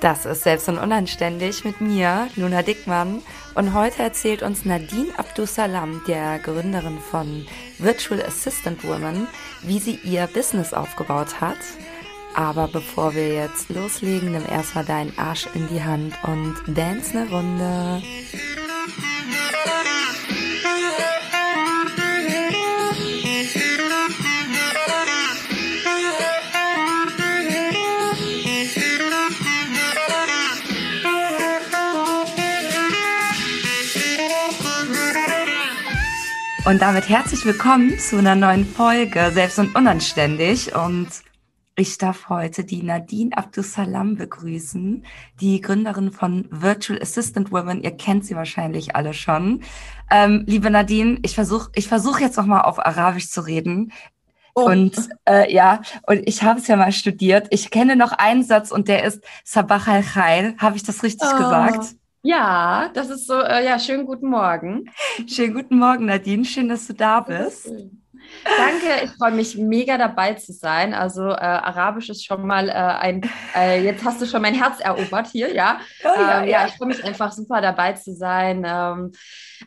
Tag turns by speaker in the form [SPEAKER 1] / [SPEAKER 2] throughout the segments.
[SPEAKER 1] Das ist Selbst und Unanständig mit mir, Luna Dickmann. Und heute erzählt uns Nadine Abdusalam, der Gründerin von Virtual Assistant Woman, wie sie ihr Business aufgebaut hat. Aber bevor wir jetzt loslegen, nimm erstmal deinen Arsch in die Hand und dance eine Runde. Und damit herzlich willkommen zu einer neuen Folge Selbst und Unanständig. Und ich darf heute die Nadine Abdusalam begrüßen, die Gründerin von Virtual Assistant Women. Ihr kennt sie wahrscheinlich alle schon. Ähm, liebe Nadine, ich versuche ich versuch jetzt nochmal auf Arabisch zu reden. Oh. Und äh, ja, und ich habe es ja mal studiert. Ich kenne noch einen Satz und der ist Sabah al-Khair. Habe ich das richtig oh. gesagt?
[SPEAKER 2] Ja, das ist so, äh, ja, schönen guten Morgen.
[SPEAKER 1] Schönen guten Morgen, Nadine. Schön, dass du da bist.
[SPEAKER 2] Danke, ich freue mich mega dabei zu sein. Also äh, Arabisch ist schon mal äh, ein, äh, jetzt hast du schon mein Herz erobert hier, ja. Oh, ja, ähm, ja, ich freue mich einfach super dabei zu sein. Ähm,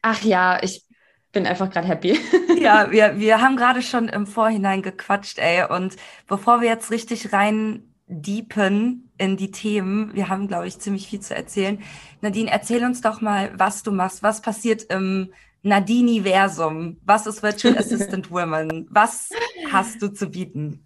[SPEAKER 2] ach ja, ich bin einfach gerade happy.
[SPEAKER 1] ja, wir, wir haben gerade schon im Vorhinein gequatscht, ey. Und bevor wir jetzt richtig rein deepen in die Themen. Wir haben, glaube ich, ziemlich viel zu erzählen. Nadine, erzähl uns doch mal, was du machst. Was passiert im Nadine-Versum? Was ist Virtual Assistant Women? Was hast du zu bieten?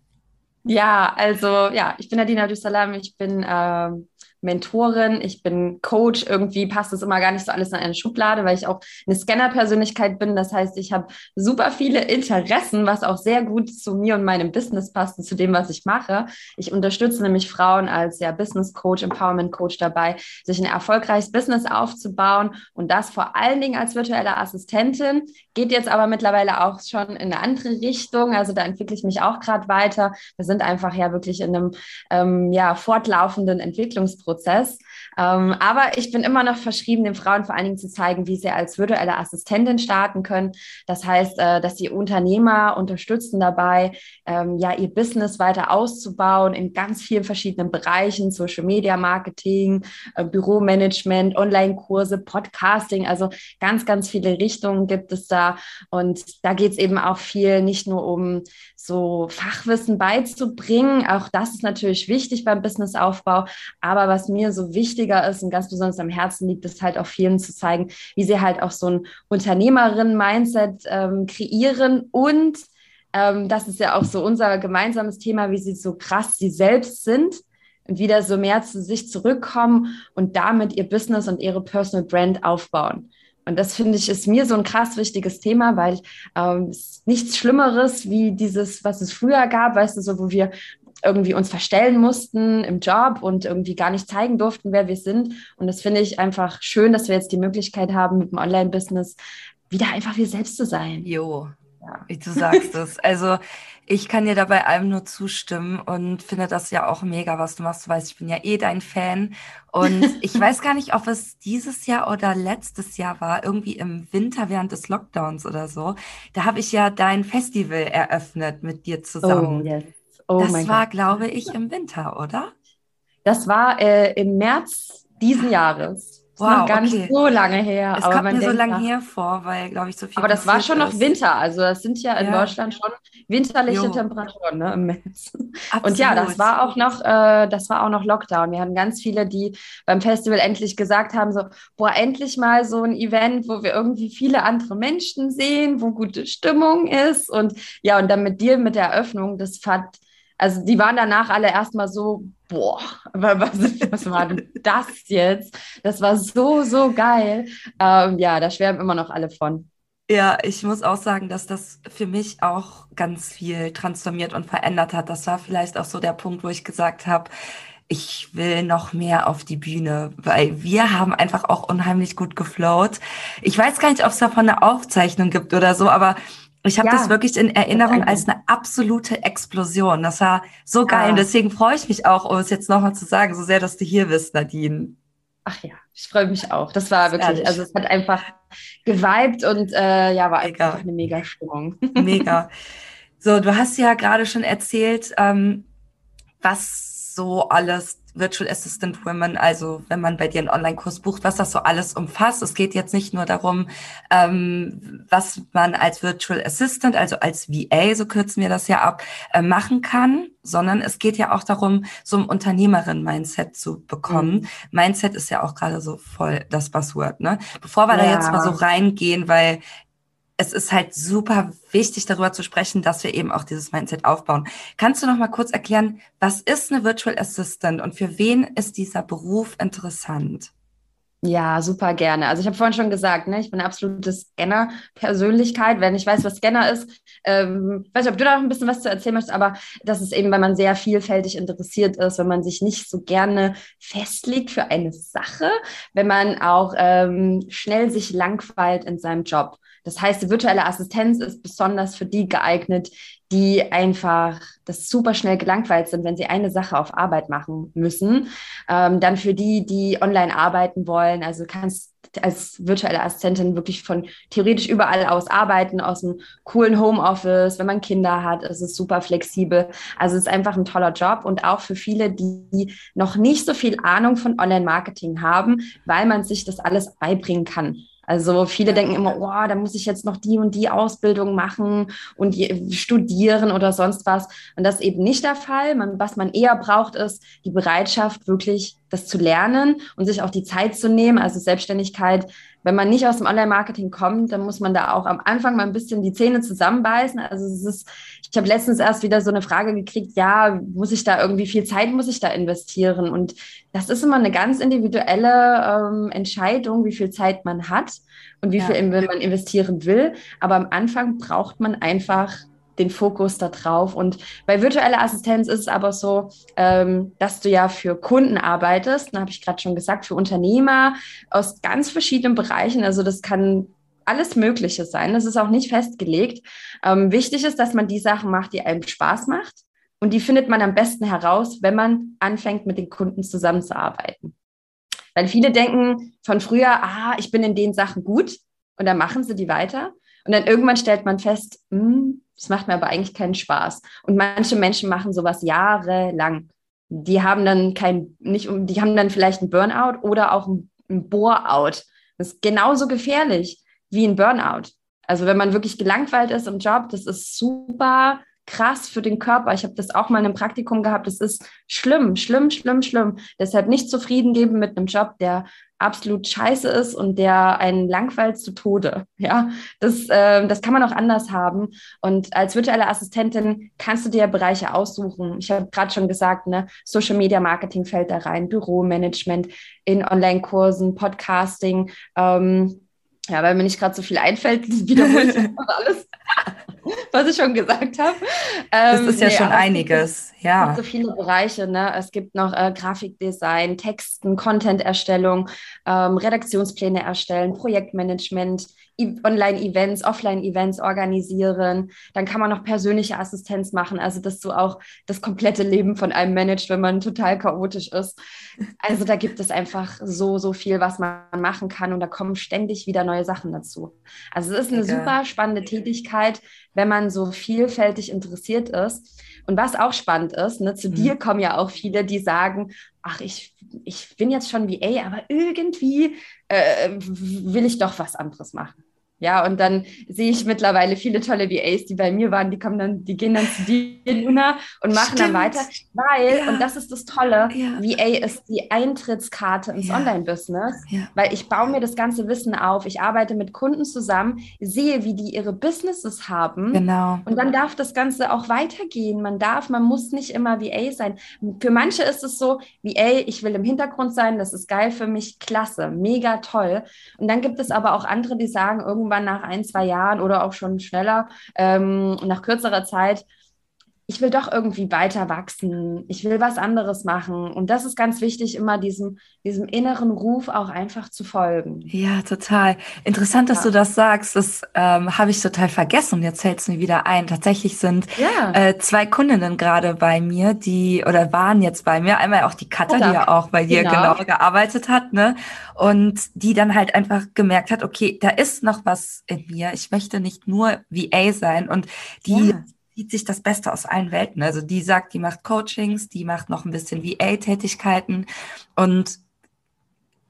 [SPEAKER 2] Ja, also ja, ich bin Nadine Abdusalam. Ich bin ähm, Mentorin, ich bin Coach. Irgendwie passt das immer gar nicht so alles in eine Schublade, weil ich auch eine Scanner-Persönlichkeit bin. Das heißt, ich habe super viele Interessen, was auch sehr gut zu mir und meinem Business passt und zu dem, was ich mache. Ich unterstütze nämlich Frauen als ja, Business Coach, Empowerment Coach dabei, sich ein erfolgreiches Business aufzubauen und das vor allen Dingen als virtuelle Assistentin. Geht jetzt aber mittlerweile auch schon in eine andere Richtung. Also da entwickle ich mich auch gerade weiter. Wir sind einfach ja wirklich in einem ähm, ja, fortlaufenden Entwicklungsprozess. Prozess. Ähm, aber ich bin immer noch verschrieben, den Frauen vor allen Dingen zu zeigen, wie sie als virtuelle Assistentin starten können. Das heißt, äh, dass sie Unternehmer unterstützen dabei, ähm, ja, ihr Business weiter auszubauen in ganz vielen verschiedenen Bereichen, Social Media Marketing, äh, Büromanagement, Online-Kurse, Podcasting, also ganz, ganz viele Richtungen gibt es da. Und da geht es eben auch viel nicht nur um so Fachwissen beizubringen. Auch das ist natürlich wichtig beim Businessaufbau. Aber was mir so wichtiger ist und ganz besonders am Herzen liegt, ist halt auch vielen zu zeigen, wie sie halt auch so ein Unternehmerinnen-Mindset ähm, kreieren und ähm, das ist ja auch so unser gemeinsames Thema, wie sie so krass sie selbst sind und wieder so mehr zu sich zurückkommen und damit ihr Business und ihre Personal Brand aufbauen. Und das finde ich ist mir so ein krass wichtiges Thema, weil ähm, nichts Schlimmeres wie dieses, was es früher gab, weißt du, so wo wir irgendwie uns verstellen mussten im Job und irgendwie gar nicht zeigen durften, wer wir sind. Und das finde ich einfach schön, dass wir jetzt die Möglichkeit haben, mit dem Online-Business wieder einfach wir selbst zu sein.
[SPEAKER 1] Jo, ja. du sagst es. Also ich kann dir dabei allem nur zustimmen und finde das ja auch mega, was du machst. Du weißt, ich bin ja eh dein Fan. Und ich weiß gar nicht, ob es dieses Jahr oder letztes Jahr war, irgendwie im Winter während des Lockdowns oder so. Da habe ich ja dein Festival eröffnet mit dir zusammen. Oh, yes. oh das war, glaube ich, im Winter, oder?
[SPEAKER 2] Das war äh, im März diesen Jahres.
[SPEAKER 1] Wow,
[SPEAKER 2] noch gar okay. nicht so lange her.
[SPEAKER 1] Es kommt mir so lange her vor, weil, glaube ich, so viel
[SPEAKER 2] Aber das war schon ist. noch Winter. Also das sind ja in ja. Deutschland schon winterliche jo. Temperaturen ne, im März. Und ja, das war auch noch, äh, das war auch noch Lockdown. Wir hatten ganz viele, die beim Festival endlich gesagt haben: so, boah, endlich mal so ein Event, wo wir irgendwie viele andere Menschen sehen, wo gute Stimmung ist. Und ja, und dann mit dir mit der Eröffnung, das fand also die waren danach alle erstmal so, boah, was, was war denn das jetzt? Das war so, so geil. Ähm, ja, da schwärmen immer noch alle von.
[SPEAKER 1] Ja, ich muss auch sagen, dass das für mich auch ganz viel transformiert und verändert hat. Das war vielleicht auch so der Punkt, wo ich gesagt habe, ich will noch mehr auf die Bühne, weil wir haben einfach auch unheimlich gut geflowt. Ich weiß gar nicht, ob es davon eine Aufzeichnung gibt oder so, aber ich habe ja, das wirklich in Erinnerung als eine absolute Explosion. Das war so geil. Ja. Und deswegen freue ich mich auch, um es jetzt nochmal zu sagen, so sehr, dass du hier bist, Nadine.
[SPEAKER 2] Ach ja, ich freue mich auch. Das war wirklich, Ehrlich. also es hat einfach geweibt und äh, ja, war mega. einfach eine mega Stimmung.
[SPEAKER 1] Mega. So, du hast ja gerade schon erzählt, ähm, was so alles Virtual Assistant Women, also wenn man bei dir einen Online-Kurs bucht, was das so alles umfasst. Es geht jetzt nicht nur darum, ähm, was man als Virtual Assistant, also als VA, so kürzen wir das ja ab, äh, machen kann, sondern es geht ja auch darum, so ein Unternehmerin-Mindset zu bekommen. Mhm. Mindset ist ja auch gerade so voll das Buzzword, ne? Bevor wir ja. da jetzt mal so reingehen, weil es ist halt super wichtig, darüber zu sprechen, dass wir eben auch dieses Mindset aufbauen. Kannst du noch mal kurz erklären, was ist eine Virtual Assistant und für wen ist dieser Beruf interessant?
[SPEAKER 2] Ja, super gerne. Also ich habe vorhin schon gesagt, ne, ich bin eine absolute Scanner-Persönlichkeit. Wenn ich weiß, was Scanner ist, ähm, weiß nicht, ob du da noch ein bisschen was zu erzählen möchtest, aber das ist eben, wenn man sehr vielfältig interessiert ist, wenn man sich nicht so gerne festlegt für eine Sache, wenn man auch ähm, schnell sich langweilt in seinem Job. Das heißt, die virtuelle Assistenz ist besonders für die geeignet, die einfach das super schnell gelangweilt sind, wenn sie eine Sache auf Arbeit machen müssen. Ähm, dann für die, die online arbeiten wollen. Also kannst als virtuelle Assistentin wirklich von theoretisch überall aus arbeiten, aus einem coolen Homeoffice. Wenn man Kinder hat, ist es super flexibel. Also es ist einfach ein toller Job und auch für viele, die noch nicht so viel Ahnung von Online-Marketing haben, weil man sich das alles beibringen kann. Also viele denken immer, oh, da muss ich jetzt noch die und die Ausbildung machen und studieren oder sonst was. Und das ist eben nicht der Fall. Man, was man eher braucht, ist die Bereitschaft, wirklich das zu lernen und sich auch die Zeit zu nehmen. Also Selbstständigkeit wenn man nicht aus dem Online-Marketing kommt, dann muss man da auch am Anfang mal ein bisschen die Zähne zusammenbeißen. Also es ist, ich habe letztens erst wieder so eine Frage gekriegt, ja, muss ich da irgendwie viel Zeit, muss ich da investieren? Und das ist immer eine ganz individuelle ähm, Entscheidung, wie viel Zeit man hat und wie ja. viel man investieren will. Aber am Anfang braucht man einfach den Fokus da drauf. Und bei virtueller Assistenz ist es aber so, ähm, dass du ja für Kunden arbeitest, da habe ich gerade schon gesagt, für Unternehmer aus ganz verschiedenen Bereichen. Also das kann alles Mögliche sein. Das ist auch nicht festgelegt. Ähm, wichtig ist, dass man die Sachen macht, die einem Spaß macht. Und die findet man am besten heraus, wenn man anfängt, mit den Kunden zusammenzuarbeiten. Weil viele denken von früher, ah, ich bin in den Sachen gut und dann machen sie die weiter. Und dann irgendwann stellt man fest, hm, das macht mir aber eigentlich keinen Spaß. Und manche Menschen machen sowas jahrelang. Die haben dann kein, nicht, die haben dann vielleicht ein Burnout oder auch ein, ein Bore-out. Das ist genauso gefährlich wie ein Burnout. Also wenn man wirklich gelangweilt ist im Job, das ist super krass für den Körper. Ich habe das auch mal in einem Praktikum gehabt. Das ist schlimm, schlimm, schlimm, schlimm. Deshalb nicht zufrieden geben mit einem Job, der absolut scheiße ist und der einen langweilt zu Tode. Ja, das, äh, das kann man auch anders haben. Und als virtuelle Assistentin kannst du dir Bereiche aussuchen. Ich habe gerade schon gesagt, ne, Social Media Marketing fällt da rein, Büromanagement in Online-Kursen, Podcasting. Ähm, ja, weil mir nicht gerade so viel einfällt, wiederhole ich alles. was ich schon gesagt habe.
[SPEAKER 1] Ähm, das ist ja nee, schon einiges, ja.
[SPEAKER 2] Es gibt so viele Bereiche, ne? Es gibt noch äh, Grafikdesign, Texten, Content-Erstellung, ähm, Redaktionspläne erstellen, Projektmanagement, Online-Events, Offline-Events organisieren. Dann kann man noch persönliche Assistenz machen, also dass du auch das komplette Leben von einem managst, wenn man total chaotisch ist. Also da gibt es einfach so, so viel, was man machen kann und da kommen ständig wieder neue Sachen dazu. Also es ist eine ja. super spannende Tätigkeit, wenn man so vielfältig interessiert ist. Und was auch spannend ist, ne, zu mhm. dir kommen ja auch viele, die sagen, ach, ich, ich bin jetzt schon VA, aber irgendwie äh, will ich doch was anderes machen. Ja, und dann sehe ich mittlerweile viele tolle VAs, die bei mir waren, die kommen dann, die gehen dann zu dir, Luna, und machen Stimmt. dann weiter. Weil, ja. und das ist das Tolle, ja. VA ist die Eintrittskarte ins ja. Online-Business, weil ich baue mir das ganze Wissen auf. Ich arbeite mit Kunden zusammen, sehe, wie die ihre Businesses haben.
[SPEAKER 1] Genau.
[SPEAKER 2] Und dann darf das Ganze auch weitergehen. Man darf, man muss nicht immer VA sein. Für manche ist es so, VA, ich will im Hintergrund sein, das ist geil für mich, klasse, mega toll. Und dann gibt es aber auch andere, die sagen, irgendwann irgendwann nach ein, zwei Jahren oder auch schon schneller, ähm, nach kürzerer Zeit, ich will doch irgendwie weiter wachsen, ich will was anderes machen. Und das ist ganz wichtig, immer diesem, diesem inneren Ruf auch einfach zu folgen.
[SPEAKER 1] Ja, total. Interessant, dass ja. du das sagst. Das ähm, habe ich total vergessen jetzt fällt es mir wieder ein. Tatsächlich sind ja. äh, zwei Kundinnen gerade bei mir, die oder waren jetzt bei mir. Einmal auch die Katha, die ja auch bei dir genau. genau gearbeitet hat, ne? Und die dann halt einfach gemerkt hat, okay, da ist noch was in mir. Ich möchte nicht nur VA sein. Und die ja zieht sich das Beste aus allen Welten. Also die sagt, die macht Coachings, die macht noch ein bisschen VA-Tätigkeiten und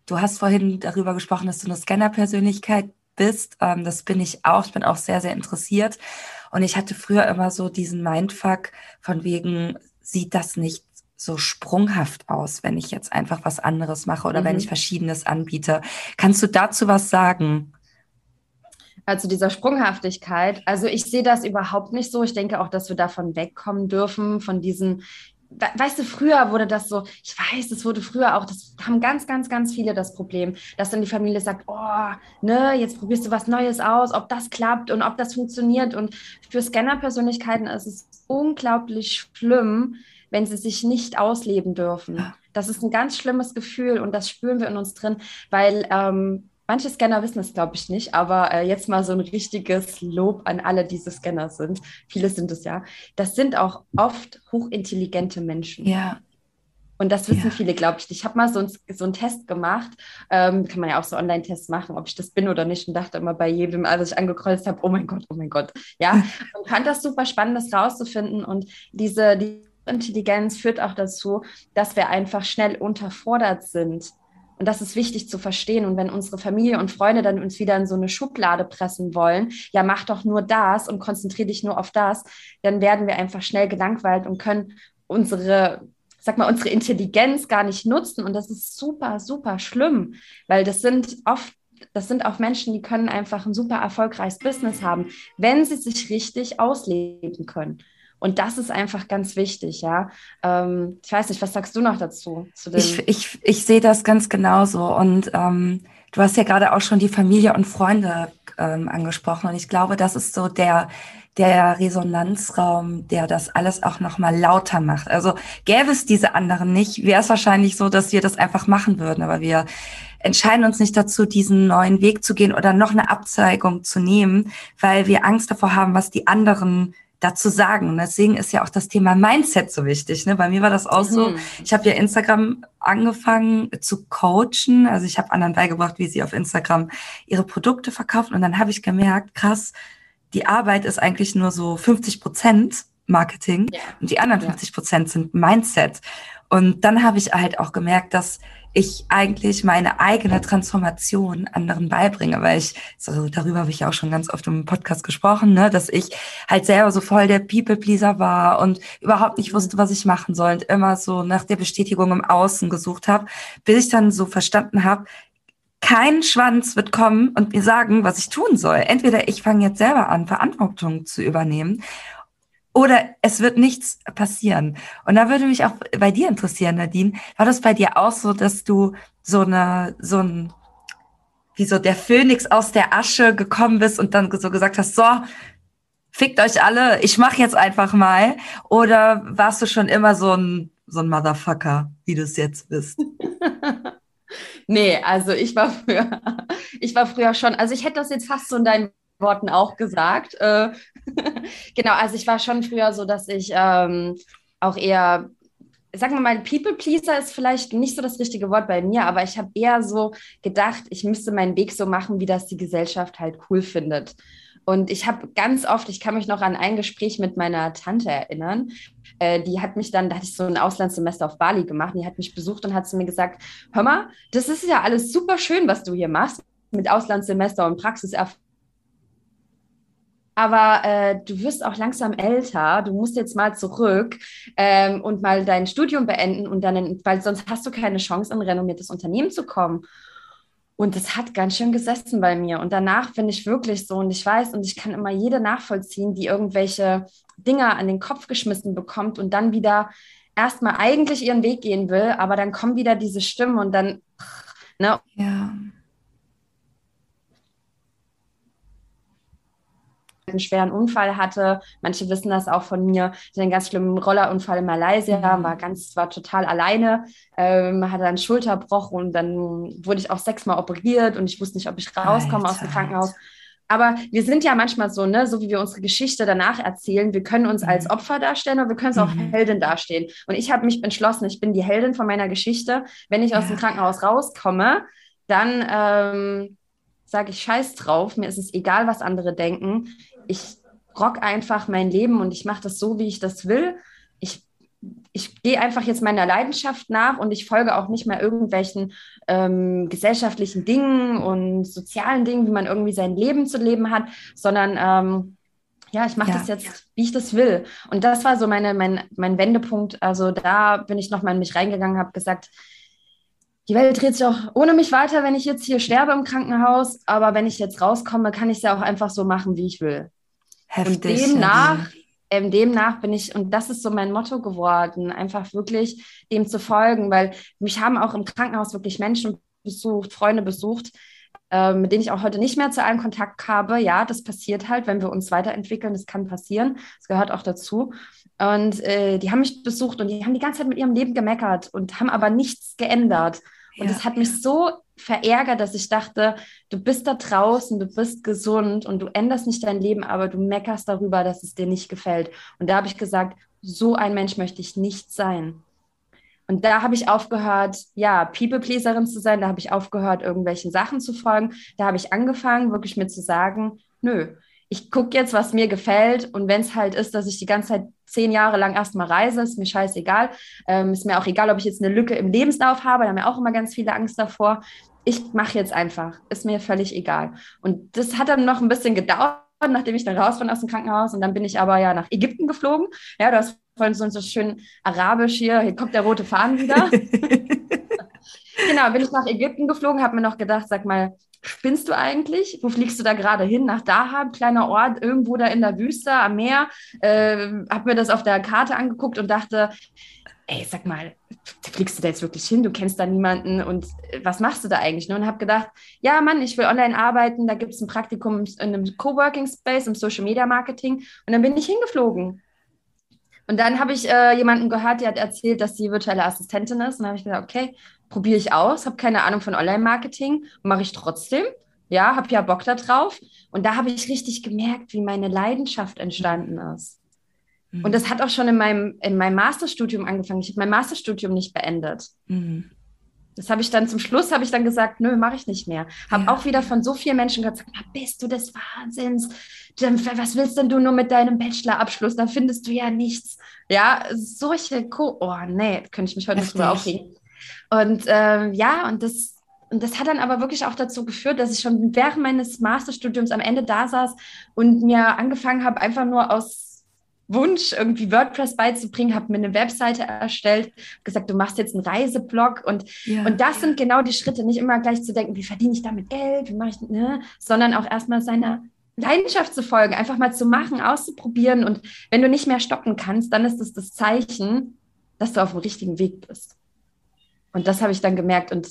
[SPEAKER 1] du hast vorhin darüber gesprochen, dass du eine Scanner-Persönlichkeit bist. Ähm, das bin ich auch. Ich bin auch sehr, sehr interessiert. Und ich hatte früher immer so diesen Mindfuck von wegen, sieht das nicht so sprunghaft aus, wenn ich jetzt einfach was anderes mache oder mhm. wenn ich Verschiedenes anbiete. Kannst du dazu was sagen?
[SPEAKER 2] Also dieser Sprunghaftigkeit. Also ich sehe das überhaupt nicht so. Ich denke auch, dass wir davon wegkommen dürfen, von diesen weißt du, früher wurde das so, ich weiß, es wurde früher auch, das haben ganz, ganz, ganz viele das Problem, dass dann die Familie sagt, oh, ne, jetzt probierst du was Neues aus, ob das klappt und ob das funktioniert. Und für Scanner-Persönlichkeiten ist es unglaublich schlimm, wenn sie sich nicht ausleben dürfen. Ja. Das ist ein ganz schlimmes Gefühl und das spüren wir in uns drin, weil ähm, manche Scanner wissen es, glaube ich, nicht, aber äh, jetzt mal so ein richtiges Lob an alle, die diese Scanner sind. Viele sind es ja. Das sind auch oft hochintelligente Menschen.
[SPEAKER 1] Ja.
[SPEAKER 2] Und das wissen ja. viele, glaube ich. Ich habe mal so, ein, so einen Test gemacht. Ähm, kann man ja auch so Online-Tests machen, ob ich das bin oder nicht. Und dachte immer bei jedem, als ich angekreuzt habe, oh mein Gott, oh mein Gott. Ja, und fand das super spannend, das rauszufinden. Und diese, die Intelligenz führt auch dazu, dass wir einfach schnell unterfordert sind. Und das ist wichtig zu verstehen. Und wenn unsere Familie und Freunde dann uns wieder in so eine Schublade pressen wollen, ja, mach doch nur das und konzentriere dich nur auf das, dann werden wir einfach schnell gelangweilt und können unsere, sag mal, unsere Intelligenz gar nicht nutzen. Und das ist super, super schlimm, weil das sind oft das sind auch Menschen, die können einfach ein super erfolgreiches Business haben, wenn sie sich richtig ausleben können. Und das ist einfach ganz wichtig, ja. Ähm, ich weiß nicht, was sagst du noch dazu?
[SPEAKER 1] ich, ich, ich sehe das ganz genauso. Und ähm, du hast ja gerade auch schon die Familie und Freunde ähm, angesprochen. Und ich glaube, das ist so der, der Resonanzraum, der das alles auch nochmal lauter macht. Also gäbe es diese anderen nicht, wäre es wahrscheinlich so, dass wir das einfach machen würden. Aber wir entscheiden uns nicht dazu, diesen neuen Weg zu gehen oder noch eine Abzweigung zu nehmen, weil wir Angst davor haben, was die anderen dazu sagen. Und deswegen ist ja auch das Thema Mindset so wichtig. Ne? Bei mir war das auch mhm. so. Ich habe ja Instagram angefangen zu coachen. Also ich habe anderen beigebracht, wie sie auf Instagram ihre Produkte verkaufen. Und dann habe ich gemerkt, krass, die Arbeit ist eigentlich nur so 50 Prozent Marketing ja. und die anderen 50 Prozent sind Mindset. Und dann habe ich halt auch gemerkt, dass ich eigentlich meine eigene Transformation anderen beibringe, weil ich, so darüber habe ich ja auch schon ganz oft im Podcast gesprochen, ne, dass ich halt selber so voll der People-Pleaser war und überhaupt nicht wusste, was ich machen soll und immer so nach der Bestätigung im Außen gesucht habe, bis ich dann so verstanden habe, kein Schwanz wird kommen und mir sagen, was ich tun soll. Entweder ich fange jetzt selber an, Verantwortung zu übernehmen oder es wird nichts passieren. Und da würde mich auch bei dir interessieren, Nadine, war das bei dir auch so, dass du so eine, so ein, wie so der Phönix aus der Asche gekommen bist und dann so gesagt hast, so, fickt euch alle, ich mach jetzt einfach mal? Oder warst du schon immer so ein, so ein Motherfucker, wie du es jetzt bist?
[SPEAKER 2] nee, also ich war früher, ich war früher schon, also ich hätte das jetzt fast so in deinen Worten auch gesagt. Äh, genau, also ich war schon früher so, dass ich ähm, auch eher, sagen wir mal, People Pleaser ist vielleicht nicht so das richtige Wort bei mir, aber ich habe eher so gedacht, ich müsste meinen Weg so machen, wie das die Gesellschaft halt cool findet. Und ich habe ganz oft, ich kann mich noch an ein Gespräch mit meiner Tante erinnern. Äh, die hat mich dann, da hatte ich so ein Auslandssemester auf Bali gemacht. Die hat mich besucht und hat zu mir gesagt: Hör mal, das ist ja alles super schön, was du hier machst mit Auslandssemester und Praxiserfahrung aber äh, du wirst auch langsam älter, du musst jetzt mal zurück ähm, und mal dein Studium beenden und dann, weil sonst hast du keine Chance, in ein renommiertes Unternehmen zu kommen. Und das hat ganz schön gesessen bei mir. Und danach bin ich wirklich so, und ich weiß, und ich kann immer jede nachvollziehen, die irgendwelche Dinge an den Kopf geschmissen bekommt und dann wieder erstmal eigentlich ihren Weg gehen will, aber dann kommen wieder diese Stimmen und dann,
[SPEAKER 1] ne? Ja.
[SPEAKER 2] Einen schweren Unfall hatte. Manche wissen das auch von mir. Ich hatte einen ganz schlimmen Rollerunfall in Malaysia, mhm. war ganz, war total alleine, ähm, hatte einen Schulterbruch und dann wurde ich auch sechsmal operiert und ich wusste nicht, ob ich rauskomme Alter. aus dem Krankenhaus. Aber wir sind ja manchmal so, ne, so wie wir unsere Geschichte danach erzählen, wir können uns mhm. als Opfer darstellen oder wir können es auch mhm. Heldin darstellen. Und ich habe mich entschlossen, ich bin die Heldin von meiner Geschichte. Wenn ich aus ja. dem Krankenhaus rauskomme, dann ähm, sage ich Scheiß drauf, mir ist es egal, was andere denken ich rock einfach mein Leben und ich mache das so, wie ich das will. Ich ich gehe einfach jetzt meiner Leidenschaft nach und ich folge auch nicht mehr irgendwelchen ähm, gesellschaftlichen Dingen und sozialen Dingen, wie man irgendwie sein Leben zu leben hat, sondern ähm, ja, ich mache ja. das jetzt, wie ich das will. Und das war so meine, mein, mein Wendepunkt. Also da bin ich nochmal in mich reingegangen, habe gesagt, die Welt dreht sich auch ohne mich weiter, wenn ich jetzt hier sterbe im Krankenhaus. Aber wenn ich jetzt rauskomme, kann ich es ja auch einfach so machen, wie ich will. Heftig, und demnach ähm, demnach bin ich, und das ist so mein Motto geworden, einfach wirklich dem zu folgen, weil mich haben auch im Krankenhaus wirklich Menschen besucht, Freunde besucht, äh, mit denen ich auch heute nicht mehr zu allen Kontakt habe. Ja, das passiert halt, wenn wir uns weiterentwickeln, das kann passieren, das gehört auch dazu. Und äh, die haben mich besucht und die haben die ganze Zeit mit ihrem Leben gemeckert und haben aber nichts geändert. Und ja. das hat mich so verärgert, dass ich dachte, du bist da draußen, du bist gesund und du änderst nicht dein Leben, aber du meckerst darüber, dass es dir nicht gefällt. Und da habe ich gesagt, so ein Mensch möchte ich nicht sein. Und da habe ich aufgehört, ja, People-Pleaserin zu sein. Da habe ich aufgehört, irgendwelchen Sachen zu folgen. Da habe ich angefangen, wirklich mir zu sagen, nö, ich gucke jetzt, was mir gefällt. Und wenn es halt ist, dass ich die ganze Zeit zehn Jahre lang erstmal reise, ist mir scheißegal. Ähm, ist mir auch egal, ob ich jetzt eine Lücke im Lebenslauf habe. Da haben ja auch immer ganz viele Angst davor. Ich mache jetzt einfach. Ist mir völlig egal. Und das hat dann noch ein bisschen gedauert, nachdem ich dann raus bin aus dem Krankenhaus. Und dann bin ich aber ja nach Ägypten geflogen. Ja, du hast vorhin so, so schön arabisch hier. Hier kommt der rote Faden wieder. genau, bin ich nach Ägypten geflogen, habe mir noch gedacht, sag mal, spinnst du eigentlich? Wo fliegst du da gerade hin? Nach Dahab, kleiner Ort, irgendwo da in der Wüste, am Meer. Äh, hab mir das auf der Karte angeguckt und dachte, ey, sag mal, fliegst du da jetzt wirklich hin? Du kennst da niemanden und äh, was machst du da eigentlich? Ne? Und habe gedacht, ja, Mann, ich will online arbeiten, da gibt es ein Praktikum in einem Coworking Space, im Social Media Marketing und dann bin ich hingeflogen. Und dann habe ich äh, jemanden gehört, der hat erzählt, dass sie virtuelle Assistentin ist. Und dann habe ich gesagt, okay, probiere ich aus, habe keine Ahnung von Online-Marketing, mache ich trotzdem. Ja, habe ja Bock da drauf. Und da habe ich richtig gemerkt, wie meine Leidenschaft entstanden ist. Mhm. Und das hat auch schon in meinem, in meinem Masterstudium angefangen. Ich habe mein Masterstudium nicht beendet. Mhm. Das habe ich dann zum Schluss, habe ich dann gesagt, nö, mache ich nicht mehr. Habe ja. auch wieder von so vielen Menschen gesagt, bist du des Wahnsinns? Was willst denn du nur mit deinem Bachelorabschluss? Da findest du ja nichts. Ja, solche, Co oh nee, könnte ich mich heute nicht drüber aufregen. Und ähm, ja, und das, und das hat dann aber wirklich auch dazu geführt, dass ich schon während meines Masterstudiums am Ende da saß und mir angefangen habe, einfach nur aus Wunsch, irgendwie WordPress beizubringen, habe mir eine Webseite erstellt, gesagt, du machst jetzt einen Reiseblog und, ja, und das sind genau die Schritte, nicht immer gleich zu denken, wie verdiene ich damit Geld, wie mache ich, ne? sondern auch erstmal seiner Leidenschaft zu folgen, einfach mal zu machen, auszuprobieren und wenn du nicht mehr stoppen kannst, dann ist das das Zeichen, dass du auf dem richtigen Weg bist. Und das habe ich dann gemerkt. Und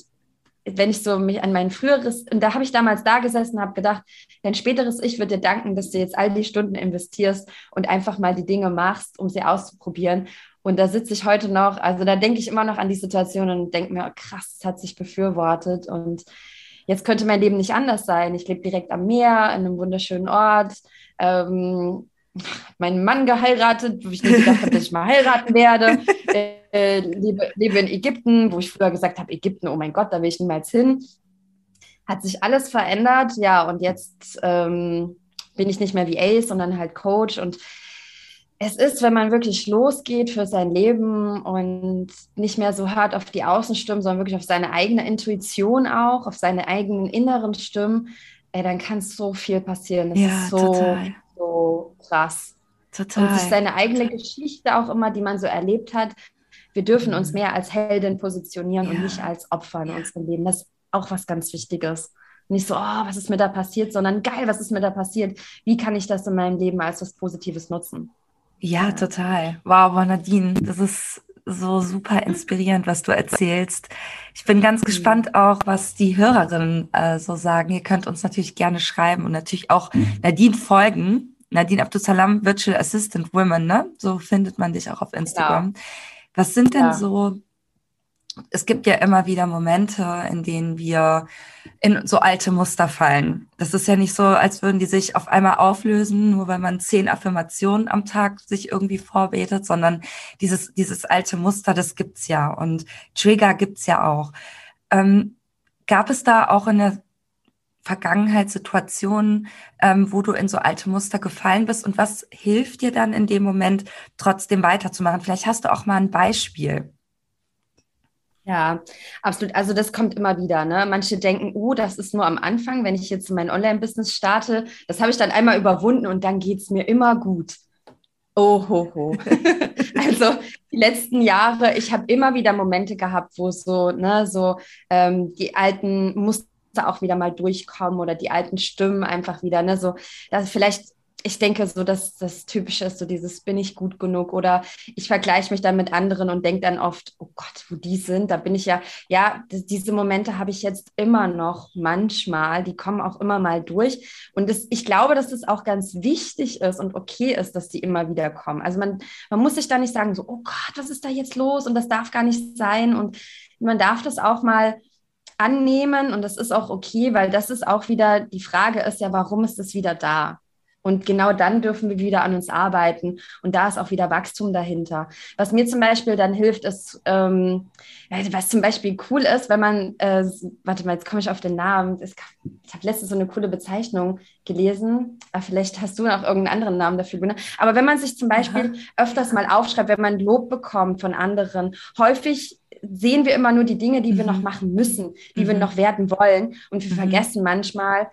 [SPEAKER 2] wenn ich so mich an mein früheres, und da habe ich damals da gesessen, habe gedacht, dein späteres Ich wird dir danken, dass du jetzt all die Stunden investierst und einfach mal die Dinge machst, um sie auszuprobieren. Und da sitze ich heute noch, also da denke ich immer noch an die Situation und denke mir, krass, es hat sich befürwortet. Und jetzt könnte mein Leben nicht anders sein. Ich lebe direkt am Meer, in einem wunderschönen Ort. Ähm, meinen Mann geheiratet, wo ich nie gedacht habe, dass ich mal heiraten werde. Äh, lebe, lebe, in Ägypten, wo ich früher gesagt habe, Ägypten, oh mein Gott, da will ich niemals hin. Hat sich alles verändert, ja, und jetzt ähm, bin ich nicht mehr VA, sondern halt Coach. Und es ist, wenn man wirklich losgeht für sein Leben und nicht mehr so hart auf die Außenstimmen, sondern wirklich auf seine eigene Intuition auch, auf seine eigenen inneren Stimmen, ey, dann kann so viel passieren. Das ja, ist so, total so krass. Total. Und sich seine eigene Geschichte auch immer, die man so erlebt hat. Wir dürfen uns mhm. mehr als Heldin positionieren ja. und nicht als Opfer in ja. unserem Leben. Das ist auch was ganz Wichtiges. Nicht so, oh, was ist mir da passiert, sondern geil, was ist mir da passiert? Wie kann ich das in meinem Leben als was Positives nutzen?
[SPEAKER 1] Ja, total. Wow, Nadine, das ist so super inspirierend, was du erzählst. Ich bin ganz mhm. gespannt auch, was die Hörerinnen äh, so sagen. Ihr könnt uns natürlich gerne schreiben und natürlich auch mhm. Nadine folgen. Nadine Abdusalam, Virtual Assistant Women, ne? So findet man dich auch auf Instagram. Ja. Was sind denn ja. so es gibt ja immer wieder Momente, in denen wir in so alte Muster fallen. Das ist ja nicht so, als würden die sich auf einmal auflösen, nur weil man zehn Affirmationen am Tag sich irgendwie vorbetet, sondern dieses, dieses alte Muster, das gibt's ja und Trigger gibt's ja auch. Ähm, gab es da auch in der Vergangenheit Situationen, ähm, wo du in so alte Muster gefallen bist und was hilft dir dann in dem Moment trotzdem weiterzumachen? Vielleicht hast du auch mal ein Beispiel.
[SPEAKER 2] Ja, absolut. Also das kommt immer wieder. Ne? Manche denken, oh, das ist nur am Anfang, wenn ich jetzt mein Online-Business starte. Das habe ich dann einmal überwunden und dann geht es mir immer gut. Oh, ho, ho. also die letzten Jahre, ich habe immer wieder Momente gehabt, wo so, ne, so ähm, die alten Muster auch wieder mal durchkommen oder die alten Stimmen einfach wieder, ne, so, dass vielleicht ich denke so, dass das Typische ist, so dieses bin ich gut genug oder ich vergleiche mich dann mit anderen und denke dann oft, oh Gott, wo die sind, da bin ich ja, ja, diese Momente habe ich jetzt immer noch manchmal, die kommen auch immer mal durch und das, ich glaube, dass das auch ganz wichtig ist und okay ist, dass die immer wieder kommen. Also man, man muss sich da nicht sagen, so, oh Gott, was ist da jetzt los und das darf gar nicht sein und man darf das auch mal annehmen und das ist auch okay, weil das ist auch wieder, die Frage ist ja, warum ist das wieder da? Und genau dann dürfen wir wieder an uns arbeiten. Und da ist auch wieder Wachstum dahinter. Was mir zum Beispiel dann hilft, ist, ähm, was zum Beispiel cool ist, wenn man, äh, warte mal, jetzt komme ich auf den Namen. ich habe letztens so eine coole Bezeichnung gelesen. Aber vielleicht hast du noch irgendeinen anderen Namen dafür. Ne? Aber wenn man sich zum Beispiel ja. öfters mal aufschreibt, wenn man Lob bekommt von anderen, häufig sehen wir immer nur die Dinge, die mhm. wir noch machen müssen, die mhm. wir noch werden wollen. Und wir mhm. vergessen manchmal,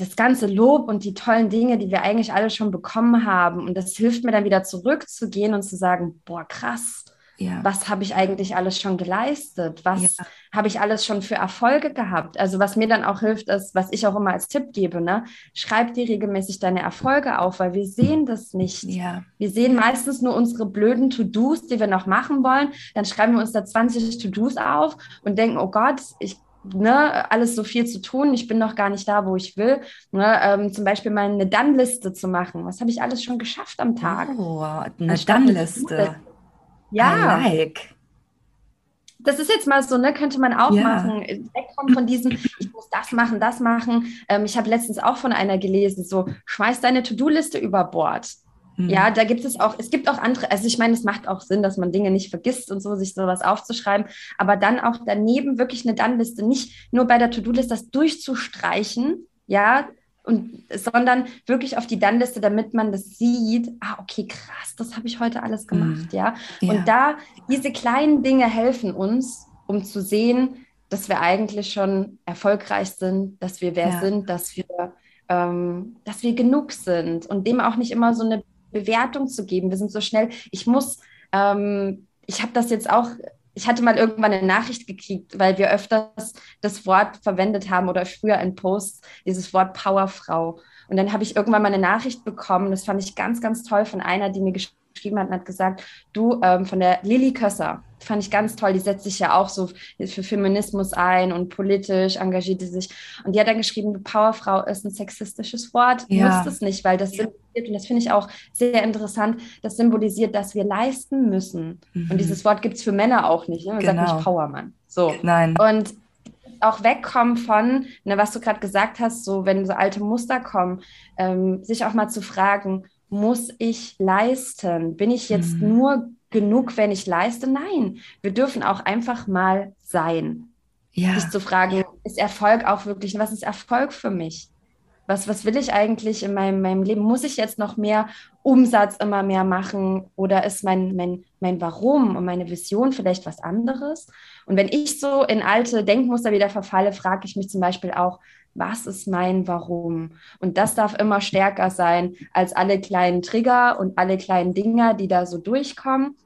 [SPEAKER 2] das ganze Lob und die tollen Dinge, die wir eigentlich alle schon bekommen haben. Und das hilft mir dann wieder zurückzugehen und zu sagen, boah, krass, ja. was habe ich eigentlich alles schon geleistet? Was ja. habe ich alles schon für Erfolge gehabt? Also was mir dann auch hilft, ist, was ich auch immer als Tipp gebe, ne? schreib dir regelmäßig deine Erfolge auf, weil wir sehen das nicht. Ja. Wir sehen meistens nur unsere blöden To-Dos, die wir noch machen wollen. Dann schreiben wir uns da 20 To-Dos auf und denken, oh Gott, ich ne, alles so viel zu tun, ich bin noch gar nicht da, wo ich will. Ne, ähm, zum Beispiel mal eine Dann-Liste zu machen. Was habe ich alles schon geschafft am Tag?
[SPEAKER 1] Oh, eine Dann-Liste.
[SPEAKER 2] Ja. I like. Das ist jetzt mal so, ne, könnte man auch ja. machen. Wegkommen von diesem, ich muss das machen, das machen. Ähm, ich habe letztens auch von einer gelesen, so, schmeiß deine To-Do-Liste über Bord. Ja, mhm. da gibt es auch, es gibt auch andere, also ich meine, es macht auch Sinn, dass man Dinge nicht vergisst und so, sich sowas aufzuschreiben, aber dann auch daneben wirklich eine Dann-Liste, nicht nur bei der To-Do-Liste das durchzustreichen, ja, und, sondern wirklich auf die Dann-Liste, damit man das sieht, ah, okay, krass, das habe ich heute alles gemacht, mhm. ja. ja. Und da, diese kleinen Dinge helfen uns, um zu sehen, dass wir eigentlich schon erfolgreich sind, dass wir wer ja. sind, dass wir, ähm, dass wir genug sind und dem auch nicht immer so eine Bewertung zu geben. Wir sind so schnell, ich muss, ähm, ich habe das jetzt auch, ich hatte mal irgendwann eine Nachricht gekriegt, weil wir öfters das Wort verwendet haben oder früher in Posts dieses Wort Powerfrau. Und dann habe ich irgendwann mal eine Nachricht bekommen, das fand ich ganz, ganz toll von einer, die mir geschrieben hat und hat gesagt, du ähm, von der Lilly Kösser, fand ich ganz toll. Die setzt sich ja auch so für Feminismus ein und politisch engagiert sie sich. Und die hat dann geschrieben, Powerfrau ist ein sexistisches Wort. Ja. Nutzt es nicht, weil das symbolisiert, und das finde ich auch sehr interessant, das symbolisiert, dass wir leisten müssen. Mhm. Und dieses Wort gibt es für Männer auch nicht. Ne? Man genau. sagt nicht Powermann. So.
[SPEAKER 1] Nein.
[SPEAKER 2] Und auch wegkommen von, ne, was du gerade gesagt hast, so wenn so alte Muster kommen, ähm, sich auch mal zu fragen, muss ich leisten? Bin ich jetzt mhm. nur genug, wenn ich leiste? Nein, wir dürfen auch einfach mal sein. Ja. Sich zu fragen, ist Erfolg auch wirklich, was ist Erfolg für mich? Was, was will ich eigentlich in meinem, meinem Leben? Muss ich jetzt noch mehr Umsatz immer mehr machen oder ist mein, mein, mein Warum und meine Vision vielleicht was anderes? Und wenn ich so in alte Denkmuster wieder verfalle, frage ich mich zum Beispiel auch, was ist mein Warum? Und das darf immer stärker sein als alle kleinen Trigger und alle kleinen Dinger, die da so durchkommen.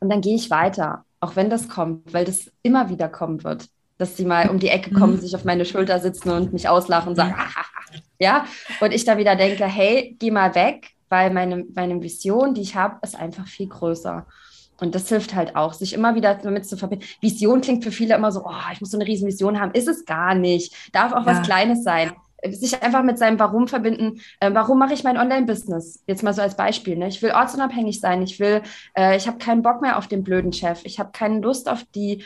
[SPEAKER 2] Und dann gehe ich weiter, auch wenn das kommt, weil das immer wieder kommen wird, dass sie mal um die Ecke kommen, mhm. sich auf meine Schulter sitzen und mich auslachen und sagen, ja, und ich da wieder denke, hey, geh mal weg, weil meine, meine Vision, die ich habe, ist einfach viel größer. Und das hilft halt auch, sich immer wieder damit zu verbinden. Vision klingt für viele immer so, oh, ich muss so eine riesen Vision haben. Ist es gar nicht. Darf auch ja. was Kleines sein. Sich einfach mit seinem Warum verbinden. Äh, warum mache ich mein Online-Business? Jetzt mal so als Beispiel. Ne? Ich will ortsunabhängig sein. Ich will, äh, ich habe keinen Bock mehr auf den blöden Chef. Ich habe keine Lust auf die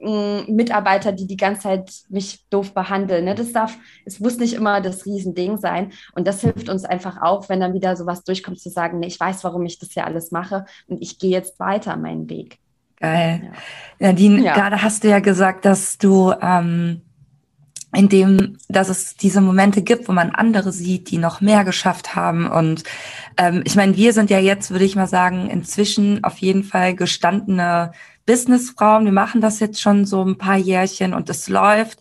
[SPEAKER 2] Mitarbeiter, die die ganze Zeit mich doof behandeln. Ne? Das darf, es muss nicht immer das Riesending sein. Und das hilft uns einfach auch, wenn dann wieder sowas durchkommt, zu sagen, nee, ich weiß, warum ich das ja alles mache und ich gehe jetzt weiter meinen Weg.
[SPEAKER 1] Geil. Ja. Nadine, ja. gerade hast du ja gesagt, dass du ähm, in dem, dass es diese Momente gibt, wo man andere sieht, die noch mehr geschafft haben. Und ähm, ich meine, wir sind ja jetzt, würde ich mal sagen, inzwischen auf jeden Fall gestandene Businessfrauen. Wir machen das jetzt schon so ein paar Jährchen und es läuft.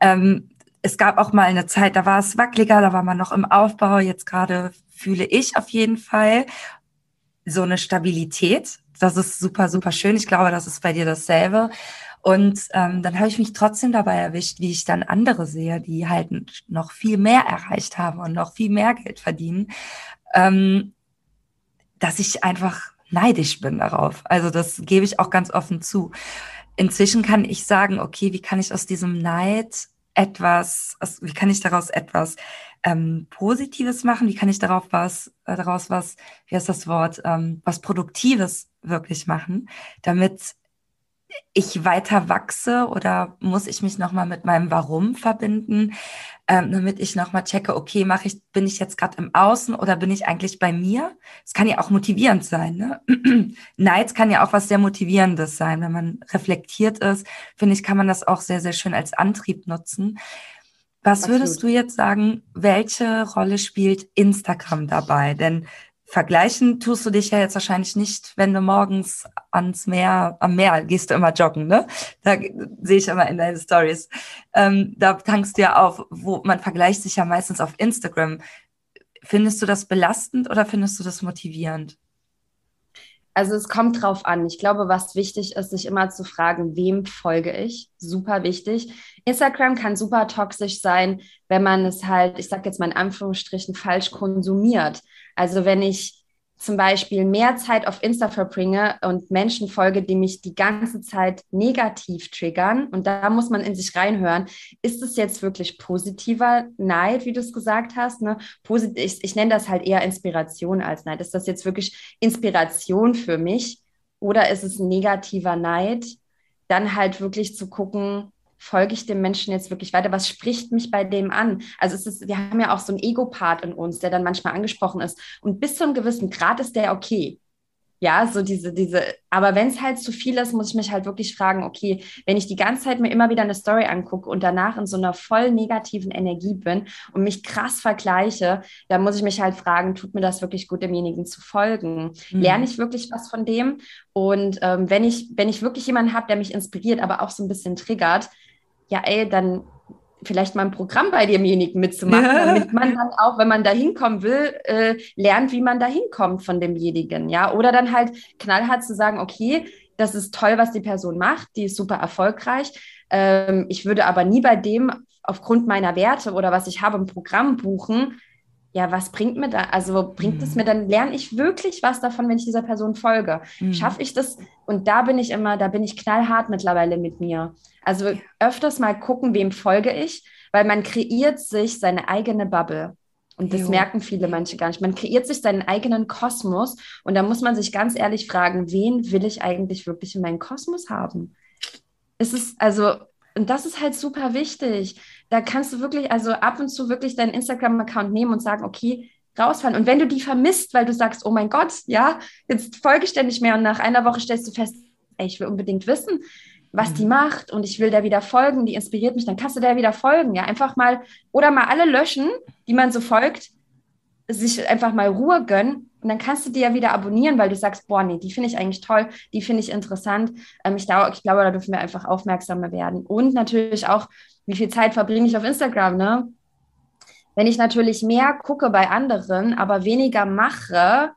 [SPEAKER 1] Ähm, es gab auch mal eine Zeit, da war es wackeliger, da war man noch im Aufbau. Jetzt gerade fühle ich auf jeden Fall so eine Stabilität. Das ist super, super schön. Ich glaube, das ist bei dir dasselbe. Und ähm, dann habe ich mich trotzdem dabei erwischt, wie ich dann andere sehe, die halt noch viel mehr erreicht haben und noch viel mehr Geld verdienen, ähm, dass ich einfach neidisch bin darauf. Also das gebe ich auch ganz offen zu. Inzwischen kann ich sagen, okay, wie kann ich aus diesem Neid etwas, wie kann ich daraus etwas ähm, Positives machen? Wie kann ich darauf was, äh, daraus was, wie heißt das Wort, ähm, was Produktives wirklich machen, damit ich weiter wachse oder muss ich mich nochmal mit meinem Warum verbinden, ähm, damit ich nochmal checke, okay, mache ich, bin ich jetzt gerade im Außen oder bin ich eigentlich bei mir? Es kann ja auch motivierend sein. Ne? Neid kann ja auch was sehr Motivierendes sein. Wenn man reflektiert ist, finde ich, kann man das auch sehr, sehr schön als Antrieb nutzen. Was würdest du jetzt sagen, welche Rolle spielt Instagram dabei? Denn vergleichen tust du dich ja jetzt wahrscheinlich nicht, wenn du morgens ans Meer, am Meer gehst du immer joggen, ne? Da sehe ich immer in deinen Stories. Ähm, da tankst du ja auf, wo man vergleicht sich ja meistens auf Instagram. Findest du das belastend oder findest du das motivierend?
[SPEAKER 2] Also es kommt drauf an. Ich glaube, was wichtig ist, sich immer zu fragen, wem folge ich? Super wichtig. Instagram kann super toxisch sein, wenn man es halt, ich sage jetzt mal in Anführungsstrichen, falsch konsumiert. Also wenn ich zum Beispiel mehr Zeit auf Insta verbringe und Menschen folge, die mich die ganze Zeit negativ triggern. Und da muss man in sich reinhören. Ist es jetzt wirklich positiver Neid, wie du es gesagt hast? Ne? Posit ich, ich nenne das halt eher Inspiration als Neid. Ist das jetzt wirklich Inspiration für mich oder ist es negativer Neid? Dann halt wirklich zu gucken, folge ich dem Menschen jetzt wirklich weiter? Was spricht mich bei dem an? Also es ist, wir haben ja auch so einen Ego-Part in uns, der dann manchmal angesprochen ist. Und bis zu einem gewissen Grad ist der okay. Ja, so diese, diese, aber wenn es halt zu viel ist, muss ich mich halt wirklich fragen, okay, wenn ich die ganze Zeit mir immer wieder eine Story angucke und danach in so einer voll negativen Energie bin und mich krass vergleiche, dann muss ich mich halt fragen, tut mir das wirklich gut, demjenigen zu folgen? Mhm. Lerne ich wirklich was von dem? Und ähm, wenn ich, wenn ich wirklich jemanden habe, der mich inspiriert, aber auch so ein bisschen triggert, ja, ey, dann vielleicht mal ein Programm bei demjenigen mitzumachen, damit man dann auch, wenn man da hinkommen will, äh, lernt, wie man da hinkommt von demjenigen, ja. Oder dann halt knallhart zu sagen, okay, das ist toll, was die Person macht, die ist super erfolgreich. Ähm, ich würde aber nie bei dem aufgrund meiner Werte oder was ich habe im Programm buchen, ja, was bringt mir da, also bringt es mhm. mir dann, lerne ich wirklich was davon, wenn ich dieser Person folge? Mhm. Schaffe ich das? Und da bin ich immer, da bin ich knallhart mittlerweile mit mir. Also ja. öfters mal gucken, wem folge ich, weil man kreiert sich seine eigene Bubble. Und das jo. merken viele manche gar nicht. Man kreiert sich seinen eigenen Kosmos und da muss man sich ganz ehrlich fragen, wen will ich eigentlich wirklich in meinen Kosmos haben? Es ist also, und das ist halt super wichtig da kannst du wirklich, also ab und zu wirklich deinen Instagram-Account nehmen und sagen, okay, rausfallen. Und wenn du die vermisst, weil du sagst, oh mein Gott, ja, jetzt folge ich dir nicht mehr und nach einer Woche stellst du fest, ey, ich will unbedingt wissen, was die mhm. macht und ich will der wieder folgen, die inspiriert mich, dann kannst du der wieder folgen, ja, einfach mal oder mal alle löschen, die man so folgt, sich einfach mal Ruhe gönnen und dann kannst du die ja wieder abonnieren, weil du sagst, boah, nee, die finde ich eigentlich toll, die finde ich interessant. Ähm, ich, ich glaube, da dürfen wir einfach aufmerksamer werden und natürlich auch wie viel Zeit verbringe ich auf Instagram, ne? Wenn ich natürlich mehr gucke bei anderen, aber weniger mache,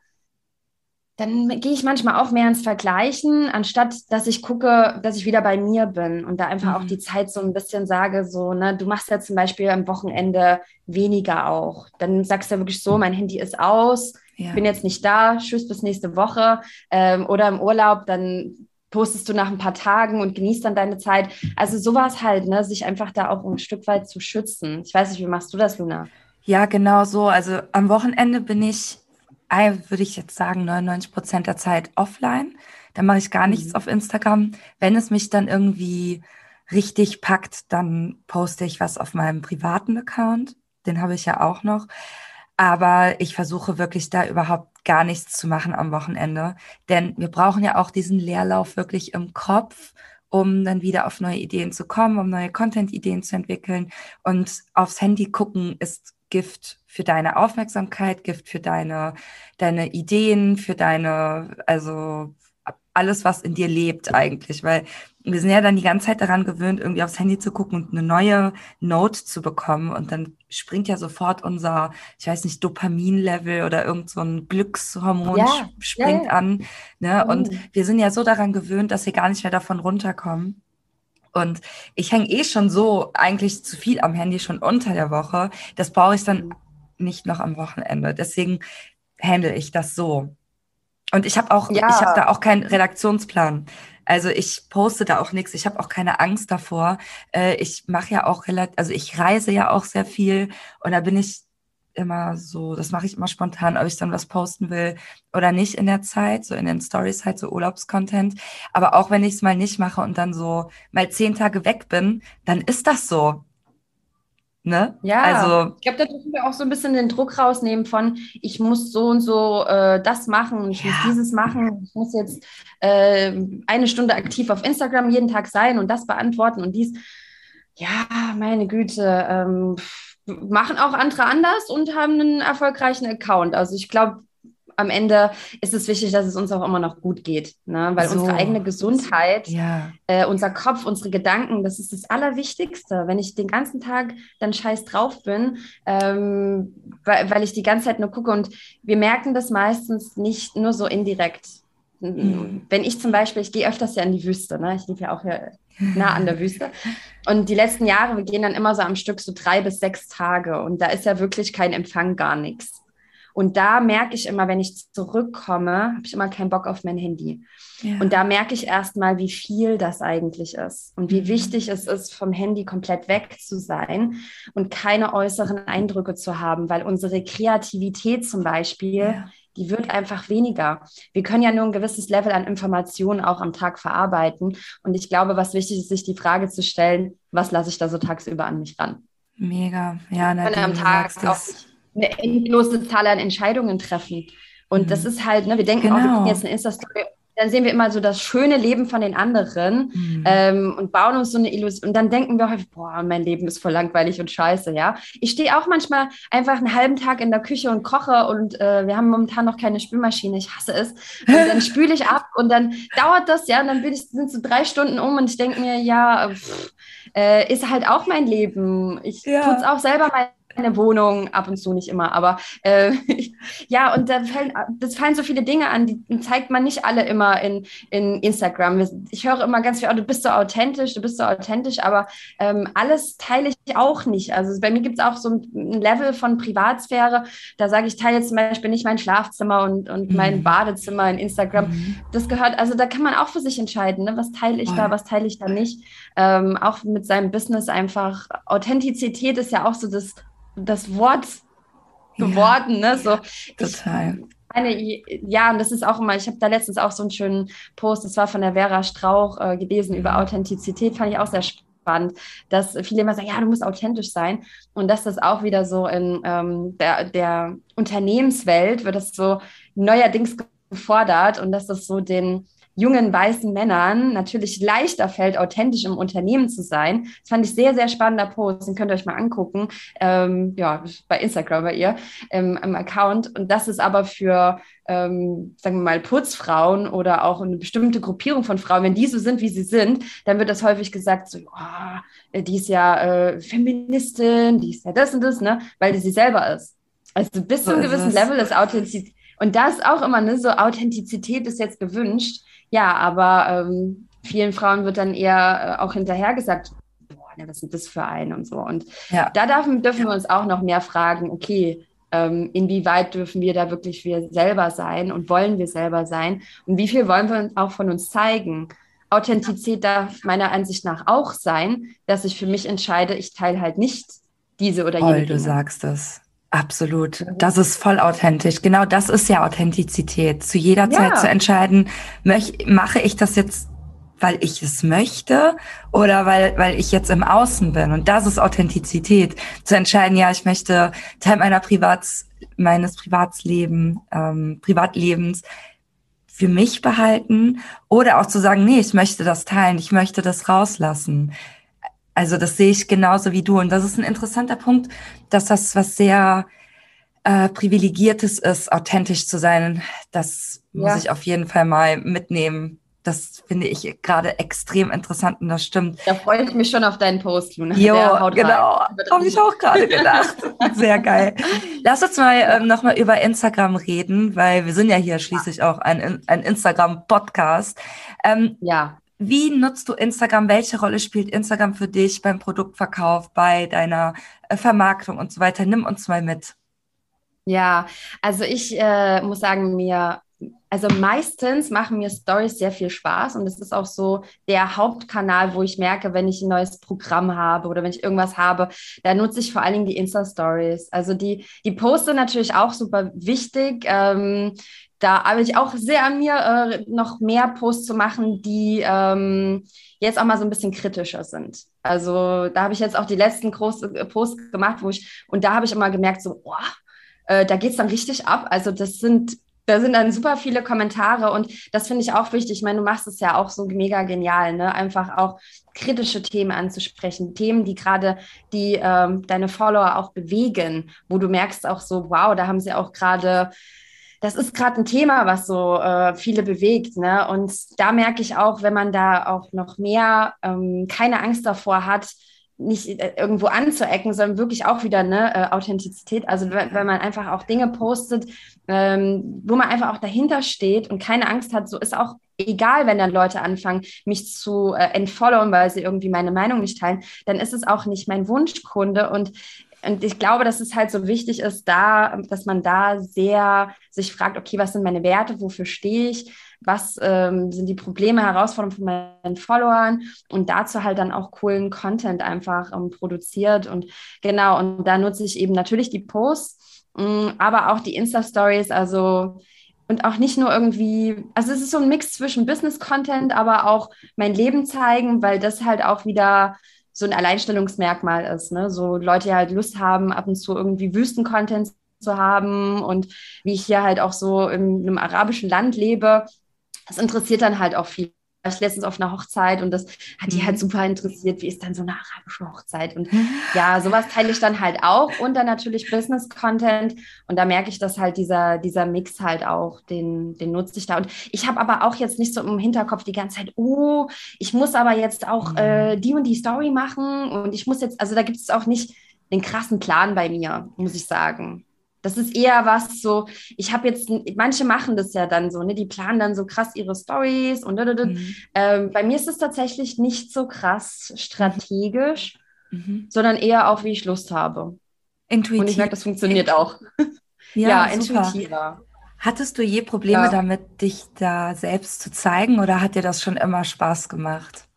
[SPEAKER 2] dann gehe ich manchmal auch mehr ins Vergleichen, anstatt dass ich gucke, dass ich wieder bei mir bin und da einfach mhm. auch die Zeit so ein bisschen sage, so, ne, du machst ja zum Beispiel am Wochenende weniger auch. Dann sagst du ja wirklich so, mein Handy ist aus, ja. bin jetzt nicht da, tschüss bis nächste Woche. Ähm, oder im Urlaub, dann postest du nach ein paar Tagen und genießt dann deine Zeit. Also sowas halt, ne, sich einfach da auch ein Stück weit zu schützen. Ich weiß nicht, wie machst du das, Luna?
[SPEAKER 1] Ja, genau so. Also am Wochenende bin ich, würde ich jetzt sagen, 99 Prozent der Zeit offline. Da mache ich gar mhm. nichts auf Instagram. Wenn es mich dann irgendwie richtig packt, dann poste ich was auf meinem privaten Account. Den habe ich ja auch noch. Aber ich versuche wirklich da überhaupt gar nichts zu machen am Wochenende. Denn wir brauchen ja auch diesen Leerlauf wirklich im Kopf, um dann wieder auf neue Ideen zu kommen, um neue Content-Ideen zu entwickeln. Und aufs Handy gucken ist Gift für deine Aufmerksamkeit, Gift für deine, deine Ideen, für deine, also alles, was in dir lebt eigentlich, weil wir sind ja dann die ganze Zeit daran gewöhnt, irgendwie aufs Handy zu gucken und eine neue Note zu bekommen und dann springt ja sofort unser, ich weiß nicht, Dopaminlevel oder irgend so ein Glückshormon ja, springt ja, ja. an. Ne? Mhm. Und wir sind ja so daran gewöhnt, dass wir gar nicht mehr davon runterkommen. Und ich hänge eh schon so eigentlich zu viel am Handy schon unter der Woche. Das brauche ich dann nicht noch am Wochenende. Deswegen handle ich das so. Und ich habe auch, ja. ich habe da auch keinen Redaktionsplan. Also ich poste da auch nichts. Ich habe auch keine Angst davor. Äh, ich mache ja auch relativ, also ich reise ja auch sehr viel und da bin ich immer so, das mache ich immer spontan, ob ich dann was posten will oder nicht in der Zeit, so in den Stories halt so Urlaubscontent. Aber auch wenn ich es mal nicht mache und dann so mal zehn Tage weg bin, dann ist das so.
[SPEAKER 2] Ne? Ja, also, ich glaube, da dürfen wir auch so ein bisschen den Druck rausnehmen von, ich muss so und so äh, das machen, ich ja. muss dieses machen, ich muss jetzt äh, eine Stunde aktiv auf Instagram jeden Tag sein und das beantworten und dies. Ja, meine Güte, ähm, machen auch andere anders und haben einen erfolgreichen Account. Also ich glaube, am Ende ist es wichtig, dass es uns auch immer noch gut geht, ne? weil so. unsere eigene Gesundheit, ja. äh, unser Kopf, unsere Gedanken, das ist das Allerwichtigste. Wenn ich den ganzen Tag dann scheiß drauf bin, ähm, weil, weil ich die ganze Zeit nur gucke und wir merken das meistens nicht nur so indirekt. Mhm. Wenn ich zum Beispiel, ich gehe öfters ja in die Wüste, ne? ich lebe ja auch hier nah an der Wüste. Und die letzten Jahre, wir gehen dann immer so am Stück so drei bis sechs Tage und da ist ja wirklich kein Empfang, gar nichts. Und da merke ich immer, wenn ich zurückkomme, habe ich immer keinen Bock auf mein Handy. Ja. Und da merke ich erstmal, wie viel das eigentlich ist und wie mhm. wichtig es ist, vom Handy komplett weg zu sein und keine äußeren Eindrücke zu haben, weil unsere Kreativität zum Beispiel, ja. die wird einfach weniger. Wir können ja nur ein gewisses Level an Informationen auch am Tag verarbeiten. Und ich glaube, was wichtig ist, sich die Frage zu stellen, was lasse ich da so tagsüber an mich ran?
[SPEAKER 1] Mega, ja,
[SPEAKER 2] Nadine, am Tag auch eine endlose Zahl an Entscheidungen treffen. Und mhm. das ist halt, ne, wir denken genau. auch, wir genau. jetzt eine Insta-Story, dann sehen wir immer so das schöne Leben von den anderen mhm. ähm, und bauen uns so eine Illusion. Und dann denken wir häufig, boah, mein Leben ist voll langweilig und scheiße, ja. Ich stehe auch manchmal einfach einen halben Tag in der Küche und koche und äh, wir haben momentan noch keine Spülmaschine, ich hasse es. Und dann spüle ich ab und dann dauert das, ja, und dann ich, sind so drei Stunden um und ich denke mir, ja, pff, äh, ist halt auch mein Leben. Ich ja. tue es auch selber mein eine Wohnung, ab und zu nicht immer, aber äh, ja, und da fallen, das fallen so viele Dinge an, die zeigt man nicht alle immer in, in Instagram. Ich höre immer ganz viel, oh, du bist so authentisch, du bist so authentisch, aber ähm, alles teile ich auch nicht. Also bei mir gibt es auch so ein Level von Privatsphäre, da sage ich, teile jetzt zum Beispiel nicht mein Schlafzimmer und, und mhm. mein Badezimmer in Instagram. Mhm. Das gehört, also da kann man auch für sich entscheiden, ne? was teile ich oh. da, was teile ich da nicht. Ähm, auch mit seinem Business einfach. Authentizität ist ja auch so das das Wort geworden, ja, ne? So,
[SPEAKER 1] total.
[SPEAKER 2] Eine, ja, und das ist auch immer, ich habe da letztens auch so einen schönen Post, das war von der Vera Strauch äh, gelesen über Authentizität, fand ich auch sehr spannend, dass viele immer sagen, ja, du musst authentisch sein und dass das auch wieder so in ähm, der, der Unternehmenswelt wird das so neuerdings gefordert und dass das so den jungen weißen Männern natürlich leichter fällt, authentisch im Unternehmen zu sein. Das fand ich sehr, sehr spannender Post. Den könnt ihr euch mal angucken. Ähm, ja, bei Instagram bei ihr ähm, im Account. Und das ist aber für, ähm, sagen wir mal, Putzfrauen oder auch eine bestimmte Gruppierung von Frauen, wenn die so sind, wie sie sind, dann wird das häufig gesagt, so, oh, die ist ja äh, Feministin, die ist ja das und das, ne? Weil die sie selber ist. Also bis zu einem gewissen Level ist Authentizität. Und das auch immer, ne, so Authentizität ist jetzt gewünscht. Ja, aber ähm, vielen Frauen wird dann eher äh, auch hinterher gesagt, boah, ne, was sind das für einen und so. Und ja. da dürfen, dürfen wir uns auch noch mehr fragen, okay, ähm, inwieweit dürfen wir da wirklich wir selber sein und wollen wir selber sein und wie viel wollen wir auch von uns zeigen. Authentizität darf meiner Ansicht nach auch sein, dass ich für mich entscheide, ich teile halt nicht diese oder jene.
[SPEAKER 1] Voll, du sagst das. Absolut. Das ist voll authentisch. Genau das ist ja Authentizität. Zu jeder Zeit ja. zu entscheiden, möch, mache ich das jetzt, weil ich es möchte oder weil, weil ich jetzt im Außen bin. Und das ist Authentizität. Zu entscheiden, ja, ich möchte Teil meiner Privats, meines Privatsleben, ähm, Privatlebens für mich behalten oder auch zu sagen, nee, ich möchte das teilen, ich möchte das rauslassen. Also das sehe ich genauso wie du. Und das ist ein interessanter Punkt, dass das was sehr äh, privilegiertes ist, authentisch zu sein. Das ja. muss ich auf jeden Fall mal mitnehmen. Das finde ich gerade extrem interessant und das stimmt.
[SPEAKER 2] Da freue ich mich schon auf deinen Post, Luna.
[SPEAKER 1] Jo, genau. Habe ich auch gerade gedacht. Sehr geil. Lass uns mal ähm, nochmal über Instagram reden, weil wir sind ja hier schließlich auch ein, ein Instagram-Podcast. Ähm, ja. Wie nutzt du Instagram? Welche Rolle spielt Instagram für dich beim Produktverkauf, bei deiner äh, Vermarktung und so weiter? Nimm uns mal mit.
[SPEAKER 2] Ja, also ich äh, muss sagen, mir also meistens machen mir Stories sehr viel Spaß und es ist auch so der Hauptkanal, wo ich merke, wenn ich ein neues Programm habe oder wenn ich irgendwas habe, da nutze ich vor allen Dingen die Insta-Stories. Also die, die Poste natürlich auch super wichtig. Ähm, da arbeite ich auch sehr an mir, äh, noch mehr Posts zu machen, die ähm, jetzt auch mal so ein bisschen kritischer sind. Also da habe ich jetzt auch die letzten großen äh, Posts gemacht, wo ich, und da habe ich immer gemerkt, so, boah, äh, da geht es dann richtig ab. Also das sind da sind dann super viele Kommentare und das finde ich auch wichtig. Ich meine, du machst es ja auch so mega genial, ne? Einfach auch kritische Themen anzusprechen, Themen, die gerade die ähm, deine Follower auch bewegen, wo du merkst auch so, wow, da haben sie auch gerade das ist gerade ein Thema, was so äh, viele bewegt. Ne? Und da merke ich auch, wenn man da auch noch mehr ähm, keine Angst davor hat, nicht äh, irgendwo anzuecken, sondern wirklich auch wieder eine äh, Authentizität. Also wenn, man einfach auch Dinge postet, ähm, wo man einfach auch dahinter steht und keine Angst hat, so ist auch egal, wenn dann Leute anfangen, mich zu äh, entfollowen, weil sie irgendwie meine Meinung nicht teilen, dann ist es auch nicht mein Wunschkunde und und ich glaube, dass es halt so wichtig ist, da, dass man da sehr sich fragt, okay, was sind meine Werte, wofür stehe ich, was ähm, sind die Probleme, Herausforderungen von meinen Followern? Und dazu halt dann auch coolen Content einfach ähm, produziert. Und genau, und da nutze ich eben natürlich die Posts, mh, mm, aber auch die Insta-Stories, also und auch nicht nur irgendwie, also es ist so ein Mix zwischen Business-Content, aber auch mein Leben zeigen, weil das halt auch wieder so ein Alleinstellungsmerkmal ist. Ne? So Leute, halt Lust haben, ab und zu irgendwie Wüsten-Content zu haben und wie ich hier halt auch so in einem arabischen Land lebe, das interessiert dann halt auch viel. Ich war letztens auf einer Hochzeit und das hat die halt mhm. super interessiert. Wie ist dann so eine arabische Hochzeit? Und ja, sowas teile ich dann halt auch. Und dann natürlich Business-Content. Und da merke ich, dass halt dieser, dieser Mix halt auch, den, den nutze ich da. Und ich habe aber auch jetzt nicht so im Hinterkopf die ganze Zeit, oh, ich muss aber jetzt auch äh, mhm. die und die Story machen. Und ich muss jetzt, also da gibt es auch nicht den krassen Plan bei mir, muss ich sagen. Das ist eher was so, ich habe jetzt, manche machen das ja dann so, ne? die planen dann so krass ihre Stories und mhm. ähm, bei mir ist es tatsächlich nicht so krass strategisch, mhm. sondern eher auch, wie ich Lust habe. Intuitiv. Und ich merke, das funktioniert auch.
[SPEAKER 1] Ja, ja intuitiver. Hattest du je Probleme ja. damit, dich da selbst zu zeigen oder hat dir das schon immer Spaß gemacht?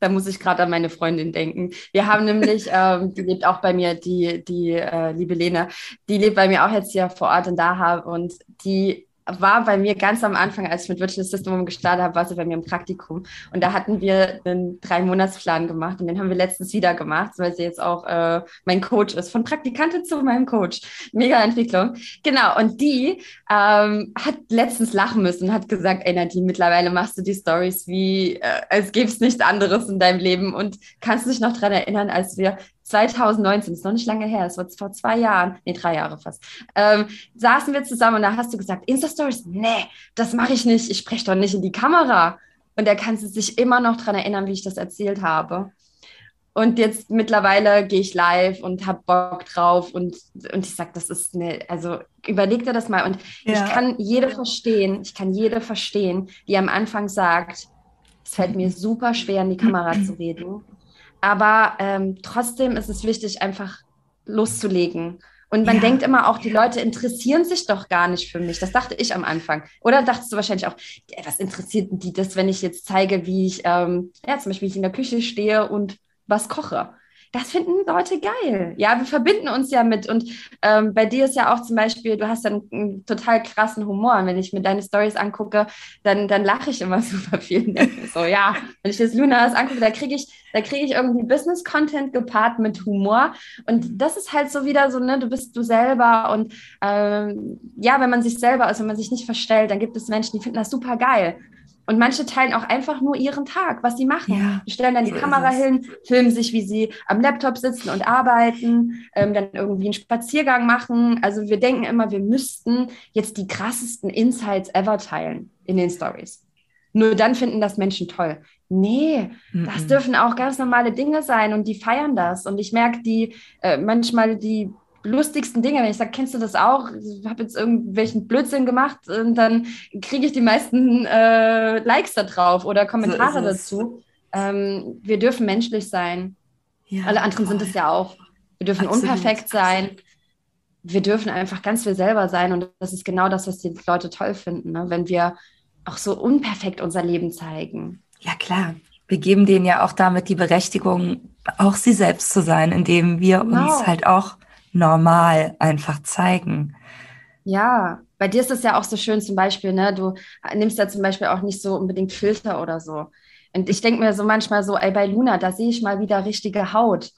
[SPEAKER 2] Da muss ich gerade an meine Freundin denken. Wir haben nämlich, ähm, die lebt auch bei mir, die, die äh, liebe Lena, die lebt bei mir auch jetzt hier vor Ort in Dahab und die war bei mir ganz am Anfang, als ich mit Virtual System gestartet habe, war sie bei mir im Praktikum. Und da hatten wir einen Drei-Monats-Plan gemacht und den haben wir letztens wieder gemacht, weil sie jetzt auch äh, mein Coach ist. Von Praktikantin zu meinem Coach. Mega Entwicklung. Genau. Und die ähm, hat letztens lachen müssen und hat gesagt, ey Nadine, mittlerweile machst du die Stories wie, äh, es gäbe nichts anderes in deinem Leben. Und kannst du dich noch daran erinnern, als wir 2019, ist noch nicht lange her, es war vor zwei Jahren, nee, drei Jahre fast, ähm, saßen wir zusammen und da hast du gesagt, Insta-Stories, nee, das mache ich nicht, ich spreche doch nicht in die Kamera. Und da kannst du sich immer noch daran erinnern, wie ich das erzählt habe. Und jetzt mittlerweile gehe ich live und habe Bock drauf und, und ich sage, das ist eine, also überleg dir das mal. Und ja. ich kann jede verstehen, ich kann jede verstehen, die am Anfang sagt, es fällt mir super schwer, in die Kamera zu reden. Aber ähm, trotzdem ist es wichtig, einfach loszulegen. Und man ja. denkt immer auch, die Leute interessieren sich doch gar nicht für mich. Das dachte ich am Anfang. Oder dachtest du wahrscheinlich auch, was interessiert die das, wenn ich jetzt zeige, wie ich, ähm, ja, zum Beispiel, wie ich in der Küche stehe und was koche? Das finden Leute geil. Ja, wir verbinden uns ja mit. Und ähm, bei dir ist ja auch zum Beispiel, du hast dann einen total krassen Humor. Und wenn ich mir deine Stories angucke, dann, dann lache ich immer super viel. so, ja, wenn ich das Lunas angucke, da kriege ich, da kriege ich irgendwie Business-Content gepaart mit Humor. Und das ist halt so wieder so, ne, du bist du selber. Und ähm, ja, wenn man sich selber ist, wenn man sich nicht verstellt, dann gibt es Menschen, die finden das super geil. Und manche teilen auch einfach nur ihren Tag, was sie machen. Ja, die stellen dann die Kamera hin, filmen sich, wie sie am Laptop sitzen und arbeiten, ähm, dann irgendwie einen Spaziergang machen. Also wir denken immer, wir müssten jetzt die krassesten Insights ever teilen in den Stories. Nur dann finden das Menschen toll. Nee, mm -mm. das dürfen auch ganz normale Dinge sein und die feiern das. Und ich merke, die äh, manchmal die lustigsten Dinge. Wenn ich sage, kennst du das auch? Ich habe jetzt irgendwelchen Blödsinn gemacht und dann kriege ich die meisten äh, Likes da drauf oder Kommentare so dazu. Ähm, wir dürfen menschlich sein. Ja, Alle anderen voll. sind es ja auch. Wir dürfen Absolut. unperfekt sein. Wir dürfen einfach ganz viel selber sein und das ist genau das, was die Leute toll finden, ne? wenn wir auch so unperfekt unser Leben zeigen.
[SPEAKER 1] Ja, klar. Wir geben denen ja auch damit die Berechtigung, auch sie selbst zu sein, indem wir genau. uns halt auch normal einfach zeigen.
[SPEAKER 2] Ja, bei dir ist es ja auch so schön zum Beispiel, ne? Du nimmst ja zum Beispiel auch nicht so unbedingt Filter oder so. Und ich denke mir so manchmal so, ey, bei Luna, da sehe ich mal wieder richtige Haut.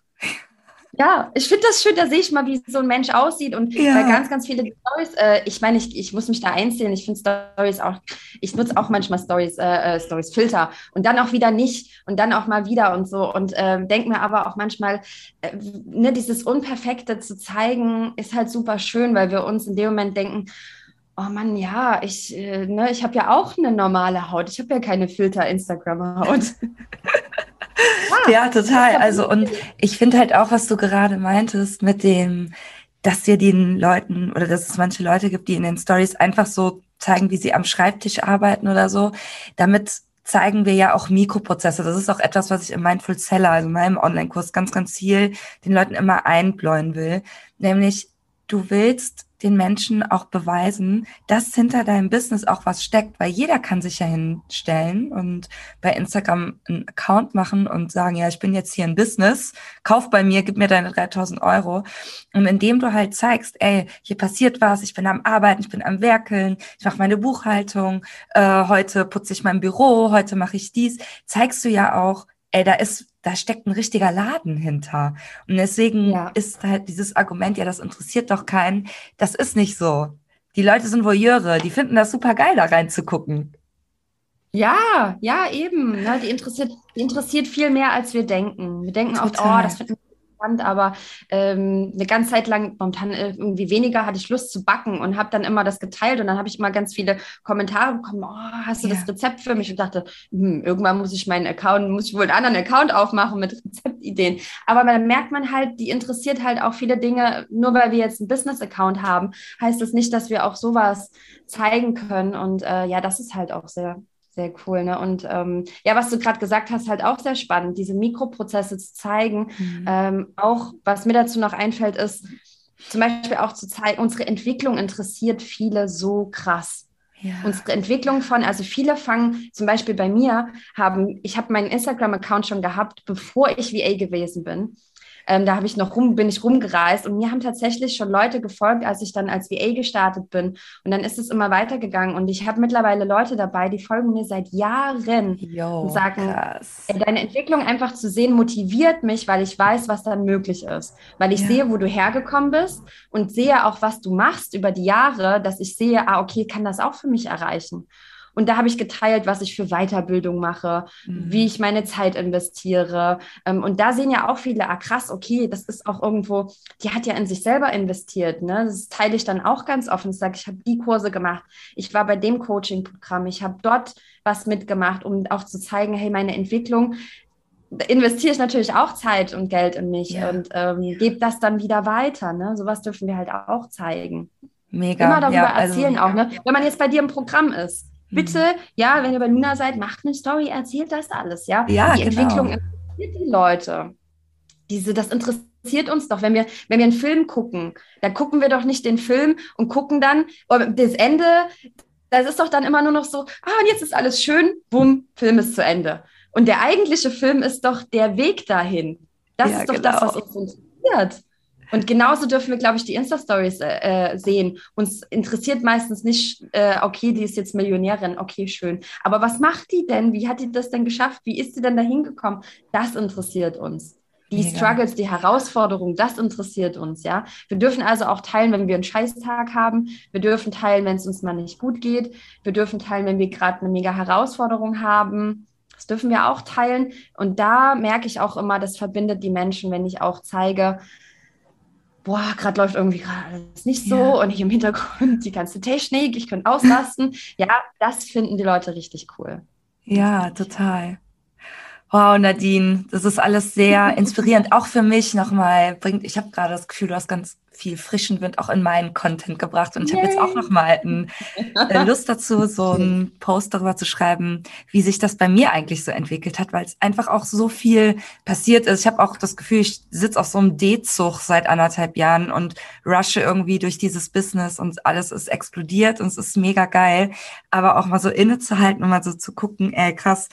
[SPEAKER 2] Ja, ich finde das schön, da sehe ich mal, wie so ein Mensch aussieht und ja. ganz, ganz viele Stories. Äh, ich meine, ich, ich muss mich da einzählen. Ich finde Stories auch, ich nutze auch manchmal Stories, äh, äh, Stories Filter und dann auch wieder nicht und dann auch mal wieder und so und äh, denke mir aber auch manchmal, äh, ne, dieses Unperfekte zu zeigen, ist halt super schön, weil wir uns in dem Moment denken, oh Mann, ja, ich, äh, ne, ich habe ja auch eine normale Haut. Ich habe ja keine Filter-Instagram-Haut.
[SPEAKER 1] ja, total. Also, und ich finde halt auch, was du gerade meintest mit dem, dass dir den Leuten oder dass es manche Leute gibt, die in den Stories einfach so zeigen, wie sie am Schreibtisch arbeiten oder so. Damit zeigen wir ja auch Mikroprozesse. Das ist auch etwas, was ich im Mindful Seller, also in meinem Online-Kurs, ganz, ganz viel den Leuten immer einbläuen will. Nämlich, du willst den Menschen auch beweisen, dass hinter deinem Business auch was steckt, weil jeder kann sich ja hinstellen und bei Instagram einen Account machen und sagen, ja, ich bin jetzt hier ein Business, kauf bei mir, gib mir deine 3000 Euro. Und indem du halt zeigst, ey, hier passiert was, ich bin am Arbeiten, ich bin am Werkeln, ich mache meine Buchhaltung, äh, heute putze ich mein Büro, heute mache ich dies, zeigst du ja auch, ey, da ist da steckt ein richtiger Laden hinter. Und deswegen ja. ist halt dieses Argument, ja, das interessiert doch keinen. Das ist nicht so. Die Leute sind Voyeure, die finden das super geil, da reinzugucken.
[SPEAKER 2] Ja, ja, eben. Ne? Die, interessiert, die interessiert viel mehr, als wir denken. Wir denken Total. oft, oh, das finden fand, aber ähm, eine ganze Zeit lang, momentan äh, irgendwie weniger, hatte ich Lust zu backen und habe dann immer das geteilt und dann habe ich immer ganz viele Kommentare bekommen, oh, hast du ja. das Rezept für mich? Und dachte, hm, irgendwann muss ich meinen Account, muss ich wohl einen anderen Account aufmachen mit Rezeptideen. Aber dann merkt man halt, die interessiert halt auch viele Dinge, nur weil wir jetzt einen Business-Account haben, heißt das nicht, dass wir auch sowas zeigen können und äh, ja, das ist halt auch sehr sehr cool. Ne? Und ähm, ja, was du gerade gesagt hast, halt auch sehr spannend, diese Mikroprozesse zu zeigen. Mhm. Ähm, auch was mir dazu noch einfällt, ist zum Beispiel auch zu zeigen, unsere Entwicklung interessiert viele so krass. Ja. Unsere Entwicklung von, also viele fangen zum Beispiel bei mir, haben, ich habe meinen Instagram-Account schon gehabt, bevor ich VA gewesen bin. Ähm, da habe ich noch rum, bin ich rumgereist und mir haben tatsächlich schon Leute gefolgt, als ich dann als VA gestartet bin. Und dann ist es immer weitergegangen. Und ich habe mittlerweile Leute dabei, die folgen mir seit Jahren Yo, und sagen, ey, deine Entwicklung einfach zu sehen, motiviert mich, weil ich weiß, was dann möglich ist. Weil ich ja. sehe, wo du hergekommen bist und sehe auch, was du machst über die Jahre, dass ich sehe, ah, okay, kann das auch für mich erreichen. Und da habe ich geteilt, was ich für Weiterbildung mache, mhm. wie ich meine Zeit investiere. Ähm, und da sehen ja auch viele, ah krass, okay, das ist auch irgendwo, die hat ja in sich selber investiert. Ne? Das teile ich dann auch ganz offen. Ich sage, ich habe die Kurse gemacht, ich war bei dem Coaching-Programm, ich habe dort was mitgemacht, um auch zu zeigen, hey, meine Entwicklung, investiere ich natürlich auch Zeit und Geld in mich ja. und ähm, gebe das dann wieder weiter. Ne? Sowas dürfen wir halt auch zeigen. Mega. Immer darüber ja, also, erzählen auch. Ne? Wenn man jetzt bei dir im Programm ist, Bitte, mhm. ja, wenn ihr bei Luna seid, macht eine Story, erzählt das alles, ja.
[SPEAKER 1] ja
[SPEAKER 2] die genau. Entwicklung interessiert die Leute. Diese, das interessiert uns doch, wenn wir, wenn wir einen Film gucken, dann gucken wir doch nicht den Film und gucken dann das Ende. Das ist doch dann immer nur noch so, ah, und jetzt ist alles schön, bumm, Film ist zu Ende. Und der eigentliche Film ist doch der Weg dahin. Das ja, ist doch genau. das, was uns interessiert. Und genauso dürfen wir, glaube ich, die Insta-Stories äh, äh, sehen. Uns interessiert meistens nicht, äh, okay, die ist jetzt Millionärin, okay, schön. Aber was macht die denn? Wie hat die das denn geschafft? Wie ist sie denn da hingekommen? Das interessiert uns. Die Mega. Struggles, die Herausforderungen, das interessiert uns, ja. Wir dürfen also auch teilen, wenn wir einen Scheißtag haben. Wir dürfen teilen, wenn es uns mal nicht gut geht. Wir dürfen teilen, wenn wir gerade eine mega Herausforderung haben. Das dürfen wir auch teilen. Und da merke ich auch immer, das verbindet die Menschen, wenn ich auch zeige, boah, gerade läuft irgendwie gerade alles nicht so ja. und ich im Hintergrund die ganze Technik, ich könnte auslasten. ja, das finden die Leute richtig cool.
[SPEAKER 1] Ja, total. Wow, Nadine, das ist alles sehr inspirierend. Auch für mich nochmal bringt, ich habe gerade das Gefühl, du hast ganz viel frischen Wind auch in meinen Content gebracht. Und ich habe jetzt auch nochmal äh, Lust dazu, so einen Post darüber zu schreiben, wie sich das bei mir eigentlich so entwickelt hat, weil es einfach auch so viel passiert ist. Ich habe auch das Gefühl, ich sitze auf so einem D-Zug seit anderthalb Jahren und rushe irgendwie durch dieses Business und alles ist explodiert und es ist mega geil. Aber auch mal so innezuhalten und mal so zu gucken, ey, krass,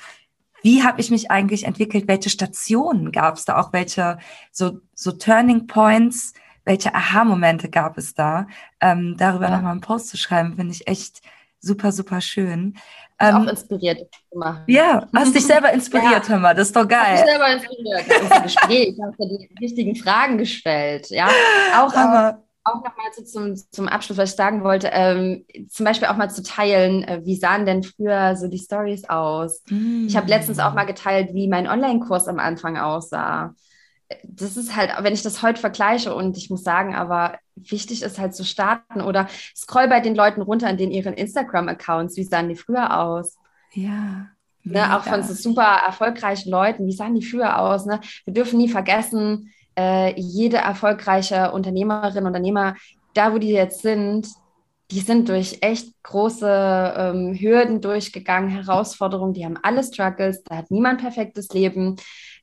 [SPEAKER 1] wie habe ich mich eigentlich entwickelt? Welche Stationen gab es da auch? Welche so, so Turning Points? Welche Aha-Momente gab es da? Ähm, darüber ja. nochmal einen Post zu schreiben, finde ich echt super, super schön.
[SPEAKER 2] Ähm, auch inspiriert gemacht.
[SPEAKER 1] Ja, hast dich selber inspiriert, ja. hör mal, das ist doch geil. Hast dich selber inspiriert.
[SPEAKER 2] Das Gespräch, ich habe dir die richtigen Fragen gestellt. Ja, auch, Aber, auch nochmal so zum, zum Abschluss, was ich sagen wollte, ähm, zum Beispiel auch mal zu teilen, äh, wie sahen denn früher so die Stories aus? Mm. Ich habe letztens auch mal geteilt, wie mein Online-Kurs am Anfang aussah. Das ist halt, wenn ich das heute vergleiche und ich muss sagen, aber wichtig ist halt zu starten oder scroll bei den Leuten runter in den ihren Instagram-Accounts, wie sahen die früher aus?
[SPEAKER 1] Ja.
[SPEAKER 2] Ne, auch von so super erfolgreichen Leuten, wie sahen die früher aus? Ne? Wir dürfen nie vergessen, äh, jede erfolgreiche Unternehmerin, Unternehmer, da wo die jetzt sind, die sind durch echt große ähm, Hürden durchgegangen, Herausforderungen, die haben alle Struggles, da hat niemand perfektes Leben.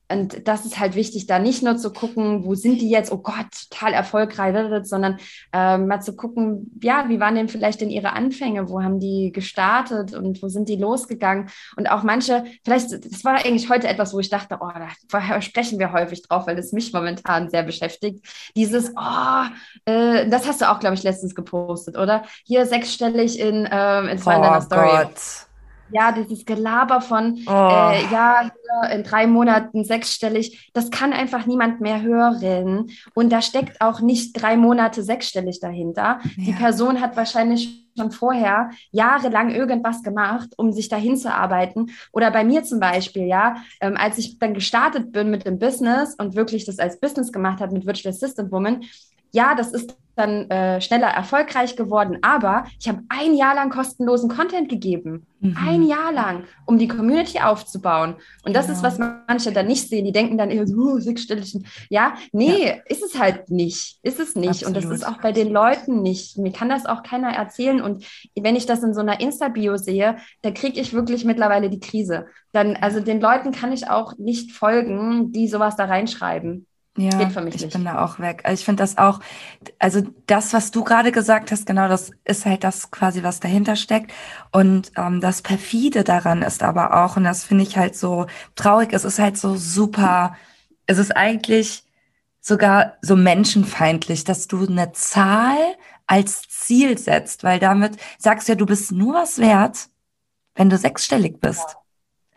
[SPEAKER 2] Und das ist halt wichtig, da nicht nur zu gucken, wo sind die jetzt, oh Gott, total erfolgreich, sondern äh, mal zu gucken, ja, wie waren denn vielleicht denn ihre Anfänge, wo haben die gestartet und wo sind die losgegangen? Und auch manche, vielleicht, das war eigentlich heute etwas, wo ich dachte, oh, da sprechen wir häufig drauf, weil es mich momentan sehr beschäftigt. Dieses, oh, äh, das hast du auch, glaube ich, letztens gepostet, oder? Hier sechsstellig in, äh, in zwei oh deiner Story. Gott. Ja, dieses Gelaber von, oh. äh, ja, in drei Monaten sechsstellig, das kann einfach niemand mehr hören. Und da steckt auch nicht drei Monate sechsstellig dahinter. Ja. Die Person hat wahrscheinlich schon vorher jahrelang irgendwas gemacht, um sich dahin zu arbeiten. Oder bei mir zum Beispiel, ja, ähm, als ich dann gestartet bin mit dem Business und wirklich das als Business gemacht habe mit Virtual Assistant Woman, ja, das ist dann äh, schneller erfolgreich geworden, aber ich habe ein Jahr lang kostenlosen Content gegeben. Mhm. Ein Jahr lang, um die Community aufzubauen. Und das genau. ist, was manche dann nicht sehen. Die denken dann eher so, sechsstellig. Ja, nee, ja. ist es halt nicht. Ist es nicht. Absolut. Und das ist auch bei den Leuten nicht. Mir kann das auch keiner erzählen. Und wenn ich das in so einer Insta-Bio sehe, da kriege ich wirklich mittlerweile die Krise. Dann, also den Leuten kann ich auch nicht folgen, die sowas da reinschreiben.
[SPEAKER 1] Ja, Geht für mich ich nicht. bin da auch weg. Also ich finde das auch, also das, was du gerade gesagt hast, genau, das ist halt das quasi, was dahinter steckt. Und ähm, das perfide daran ist aber auch, und das finde ich halt so traurig, es ist halt so super, es ist eigentlich sogar so menschenfeindlich, dass du eine Zahl als Ziel setzt, weil damit sagst du ja, du bist nur was wert, wenn du sechsstellig bist.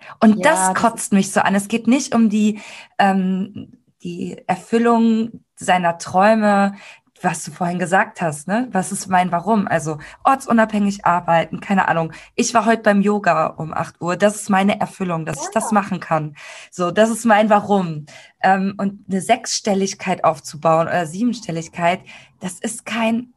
[SPEAKER 1] Ja. Und ja, das kotzt das mich so an. Es geht nicht um die ähm, die Erfüllung seiner Träume, was du vorhin gesagt hast, ne? Was ist mein Warum? Also ortsunabhängig arbeiten, keine Ahnung. Ich war heute beim Yoga um 8 Uhr. Das ist meine Erfüllung, dass ja. ich das machen kann. So, das ist mein Warum. Ähm, und eine Sechsstelligkeit aufzubauen oder Siebenstelligkeit, das ist kein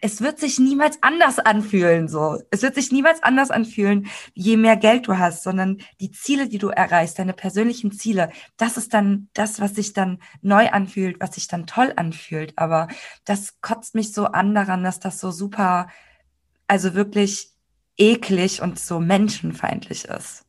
[SPEAKER 1] es wird sich niemals anders anfühlen, so. Es wird sich niemals anders anfühlen, je mehr Geld du hast, sondern die Ziele, die du erreichst, deine persönlichen Ziele, das ist dann das, was sich dann neu anfühlt, was sich dann toll anfühlt. Aber das kotzt mich so an daran, dass das so super, also wirklich eklig und so menschenfeindlich ist.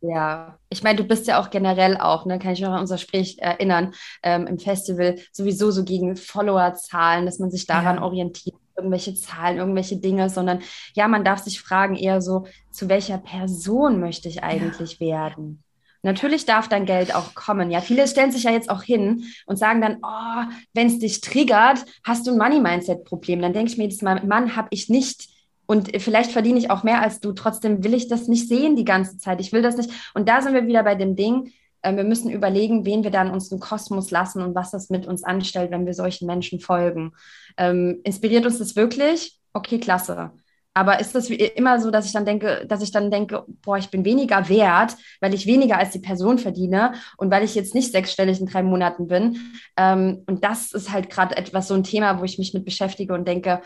[SPEAKER 2] Ja, ich meine, du bist ja auch generell auch, ne, kann ich mich noch an unser Gespräch erinnern, ähm, im Festival sowieso so gegen Followerzahlen, dass man sich daran ja. orientiert irgendwelche Zahlen, irgendwelche Dinge, sondern ja, man darf sich fragen eher so, zu welcher Person möchte ich eigentlich ja. werden? Natürlich darf dein Geld auch kommen. Ja, viele stellen sich ja jetzt auch hin und sagen dann, oh, wenn es dich triggert, hast du ein Money-Mindset-Problem. Dann denke ich mir jedes Mal, Mann, habe ich nicht. Und vielleicht verdiene ich auch mehr als du. Trotzdem will ich das nicht sehen die ganze Zeit. Ich will das nicht. Und da sind wir wieder bei dem Ding, wir müssen überlegen, wen wir dann uns im Kosmos lassen und was das mit uns anstellt, wenn wir solchen Menschen folgen. Ähm, inspiriert uns das wirklich? Okay, klasse. Aber ist das immer so, dass ich dann denke, dass ich dann denke, boah, ich bin weniger wert, weil ich weniger als die Person verdiene und weil ich jetzt nicht sechsstellig in drei Monaten bin? Ähm, und das ist halt gerade etwas so ein Thema, wo ich mich mit beschäftige und denke,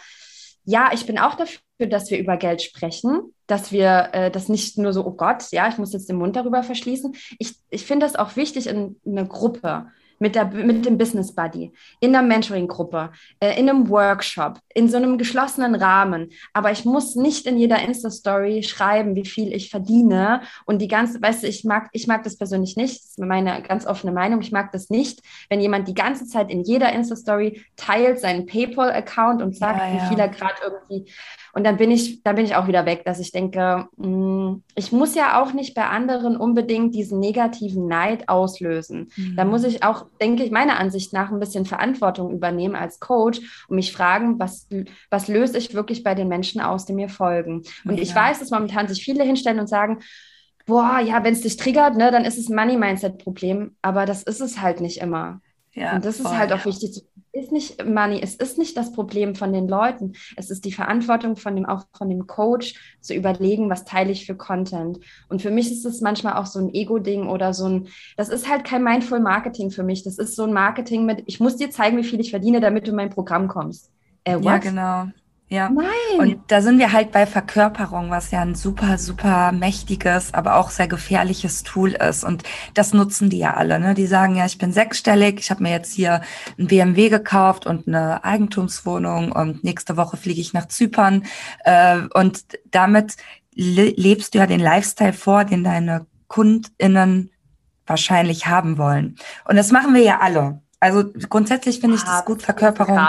[SPEAKER 2] ja, ich bin auch dafür, dass wir über Geld sprechen, dass wir äh, das nicht nur so, oh Gott, ja, ich muss jetzt den Mund darüber verschließen. Ich, ich finde das auch wichtig in einer Gruppe mit, der, mit dem Business Buddy, in der Mentoring-Gruppe, äh, in einem Workshop, in so einem geschlossenen Rahmen. Aber ich muss nicht in jeder Insta-Story schreiben, wie viel ich verdiene. Und die ganze, weißt du, ich mag, ich mag das persönlich nicht. Das ist meine ganz offene Meinung. Ich mag das nicht, wenn jemand die ganze Zeit in jeder Insta-Story teilt seinen PayPal-Account und sagt, ja, ja. wie viel er gerade irgendwie und dann bin ich, dann bin ich auch wieder weg, dass ich denke, mh, mm, ich muss ja auch nicht bei anderen unbedingt diesen negativen Neid auslösen. Mhm. Da muss ich auch, denke ich, meiner Ansicht nach ein bisschen Verantwortung übernehmen als Coach und mich fragen, was, was löse ich wirklich bei den Menschen aus, die mir folgen. Und ja. ich weiß, dass momentan sich viele hinstellen und sagen, boah, ja, wenn es dich triggert, ne, dann ist es ein Money-Mindset-Problem. Aber das ist es halt nicht immer. Ja, und das voll, ist halt auch wichtig zu ist nicht Money, es ist nicht das Problem von den Leuten. Es ist die Verantwortung von dem, auch von dem Coach zu überlegen, was teile ich für Content. Und für mich ist es manchmal auch so ein Ego-Ding oder so ein, das ist halt kein Mindful Marketing für mich. Das ist so ein Marketing mit, ich muss dir zeigen, wie viel ich verdiene, damit du in mein Programm kommst.
[SPEAKER 1] Äh, ja, genau. Ja. Nein. Und da sind wir halt bei Verkörperung, was ja ein super, super mächtiges, aber auch sehr gefährliches Tool ist. Und das nutzen die ja alle. Ne? Die sagen ja, ich bin sechsstellig, ich habe mir jetzt hier ein BMW gekauft und eine Eigentumswohnung und nächste Woche fliege ich nach Zypern. Äh, und damit le lebst du ja den Lifestyle vor, den deine KundInnen wahrscheinlich haben wollen. Und das machen wir ja alle. Also grundsätzlich finde ich das gut, Verkörperung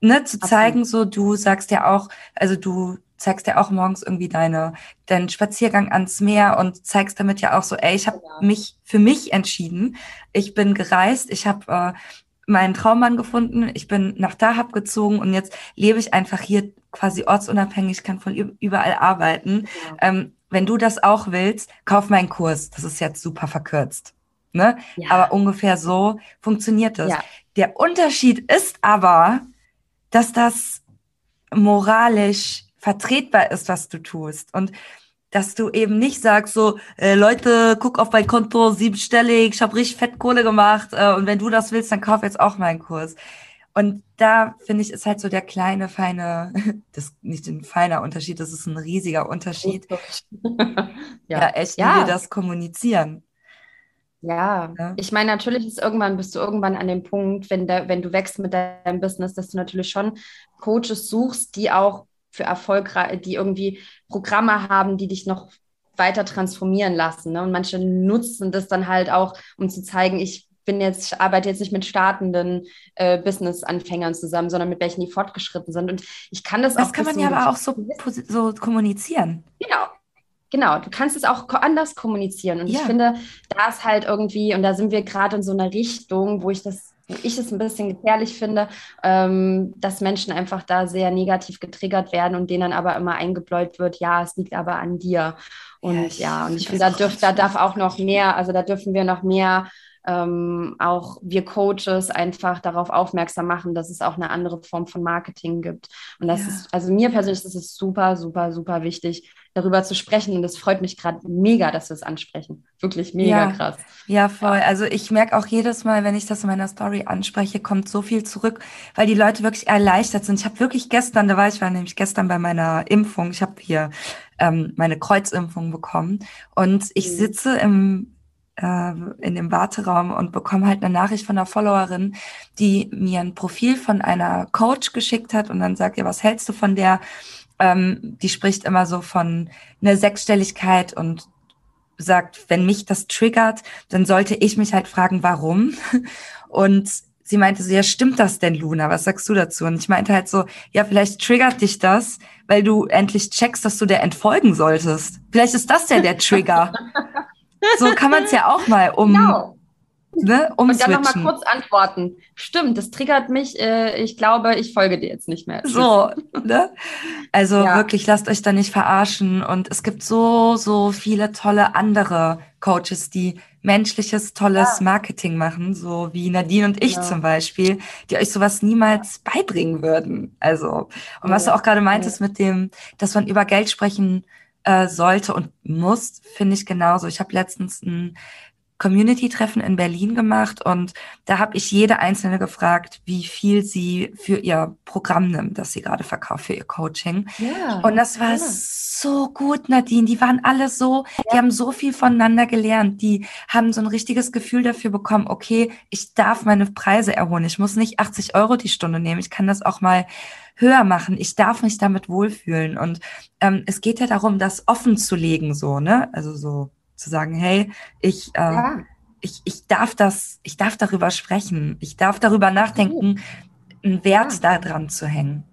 [SPEAKER 1] ne, zu zeigen, so du sagst ja auch, also du zeigst ja auch morgens irgendwie deine, deinen Spaziergang ans Meer und zeigst damit ja auch so, ey, ich habe ja. mich für mich entschieden. Ich bin gereist, ich habe äh, meinen Traummann gefunden, ich bin nach Dahab gezogen und jetzt lebe ich einfach hier quasi ortsunabhängig, kann von überall arbeiten. Ja. Ähm, wenn du das auch willst, kauf meinen Kurs. Das ist jetzt super verkürzt. Ne? Ja. Aber ungefähr so funktioniert das. Der Unterschied ist aber, dass das moralisch vertretbar ist, was du tust. Und dass du eben nicht sagst, so, äh, Leute, guck auf mein Konto, siebenstellig, ich habe richtig Fettkohle gemacht äh, und wenn du das willst, dann kauf jetzt auch meinen Kurs. Und da finde ich, ist halt so der kleine, feine, das nicht ein feiner Unterschied, das ist ein riesiger Unterschied. ja. ja, echt, wie ja. wir das kommunizieren.
[SPEAKER 2] Ja, ja. ich meine, natürlich ist irgendwann, bist du irgendwann an dem Punkt, wenn, der, wenn du wächst mit deinem Business, dass du natürlich schon Coaches suchst, die auch für erfolgreich, die irgendwie Programme haben, die dich noch weiter transformieren lassen. Ne? Und manche nutzen das dann halt auch, um zu zeigen, ich bin jetzt, arbeite jetzt nicht mit startenden äh, Business-Anfängern zusammen, sondern mit welchen, die fortgeschritten sind. Und ich kann das,
[SPEAKER 1] das auch. Das kann man ja aber auch so, so kommunizieren.
[SPEAKER 2] Genau, Genau, du kannst es auch anders kommunizieren. Und ja. ich finde, da ist halt irgendwie, und da sind wir gerade in so einer Richtung, wo ich das, wo ich es ein bisschen gefährlich finde, ähm, dass Menschen einfach da sehr negativ getriggert werden und denen dann aber immer eingebläut wird, ja, es liegt aber an dir. Und ja, ich, ja und ich finde, da, dürf, da darf auch noch mehr, also da dürfen wir noch mehr ähm, auch wir Coaches einfach darauf aufmerksam machen, dass es auch eine andere Form von Marketing gibt. Und das ja. ist, also mir persönlich ist es super, super, super wichtig, darüber zu sprechen. Und es freut mich gerade mega, dass wir es ansprechen. Wirklich mega
[SPEAKER 1] ja.
[SPEAKER 2] krass.
[SPEAKER 1] Ja, voll. Also ich merke auch jedes Mal, wenn ich das in meiner Story anspreche, kommt so viel zurück, weil die Leute wirklich erleichtert sind. Ich habe wirklich gestern, da war ich war nämlich gestern bei meiner Impfung, ich habe hier ähm, meine Kreuzimpfung bekommen und ich mhm. sitze im äh, in dem Warteraum und bekomme halt eine Nachricht von einer Followerin, die mir ein Profil von einer Coach geschickt hat und dann sagt ihr, was hältst du von der? Ähm, die spricht immer so von einer Sechsstelligkeit und sagt, wenn mich das triggert, dann sollte ich mich halt fragen, warum. Und sie meinte so, ja, stimmt das denn, Luna? Was sagst du dazu? Und ich meinte halt so, ja, vielleicht triggert dich das, weil du endlich checkst, dass du der entfolgen solltest. Vielleicht ist das ja der Trigger. So kann man es ja auch mal um. Genau.
[SPEAKER 2] Ne, und dann nochmal kurz antworten. Stimmt, das triggert mich. Äh, ich glaube, ich folge dir jetzt nicht mehr.
[SPEAKER 1] So, ne? Also ja. wirklich, lasst euch da nicht verarschen. Und es gibt so, so viele tolle andere Coaches, die menschliches, tolles ja. Marketing machen, so wie Nadine und ich ja. zum Beispiel, die euch sowas niemals beibringen würden. Also, und was du auch gerade meintest mit dem, dass man über Geld sprechen äh, sollte und muss, finde ich genauso. Ich habe letztens ein Community-Treffen in Berlin gemacht und da habe ich jede einzelne gefragt, wie viel sie für ihr Programm nimmt, das sie gerade verkauft, für ihr Coaching. Ja, und das war ja. so gut, Nadine. Die waren alle so, die haben so viel voneinander gelernt. Die haben so ein richtiges Gefühl dafür bekommen, okay, ich darf meine Preise erholen. Ich muss nicht 80 Euro die Stunde nehmen. Ich kann das auch mal höher machen. Ich darf mich damit wohlfühlen. Und ähm, es geht ja darum, das offen zu legen, so, ne? Also so zu sagen, hey, ich, äh, ja. ich, ich darf das, ich darf darüber sprechen, ich darf darüber nachdenken, einen Wert ja. daran zu hängen.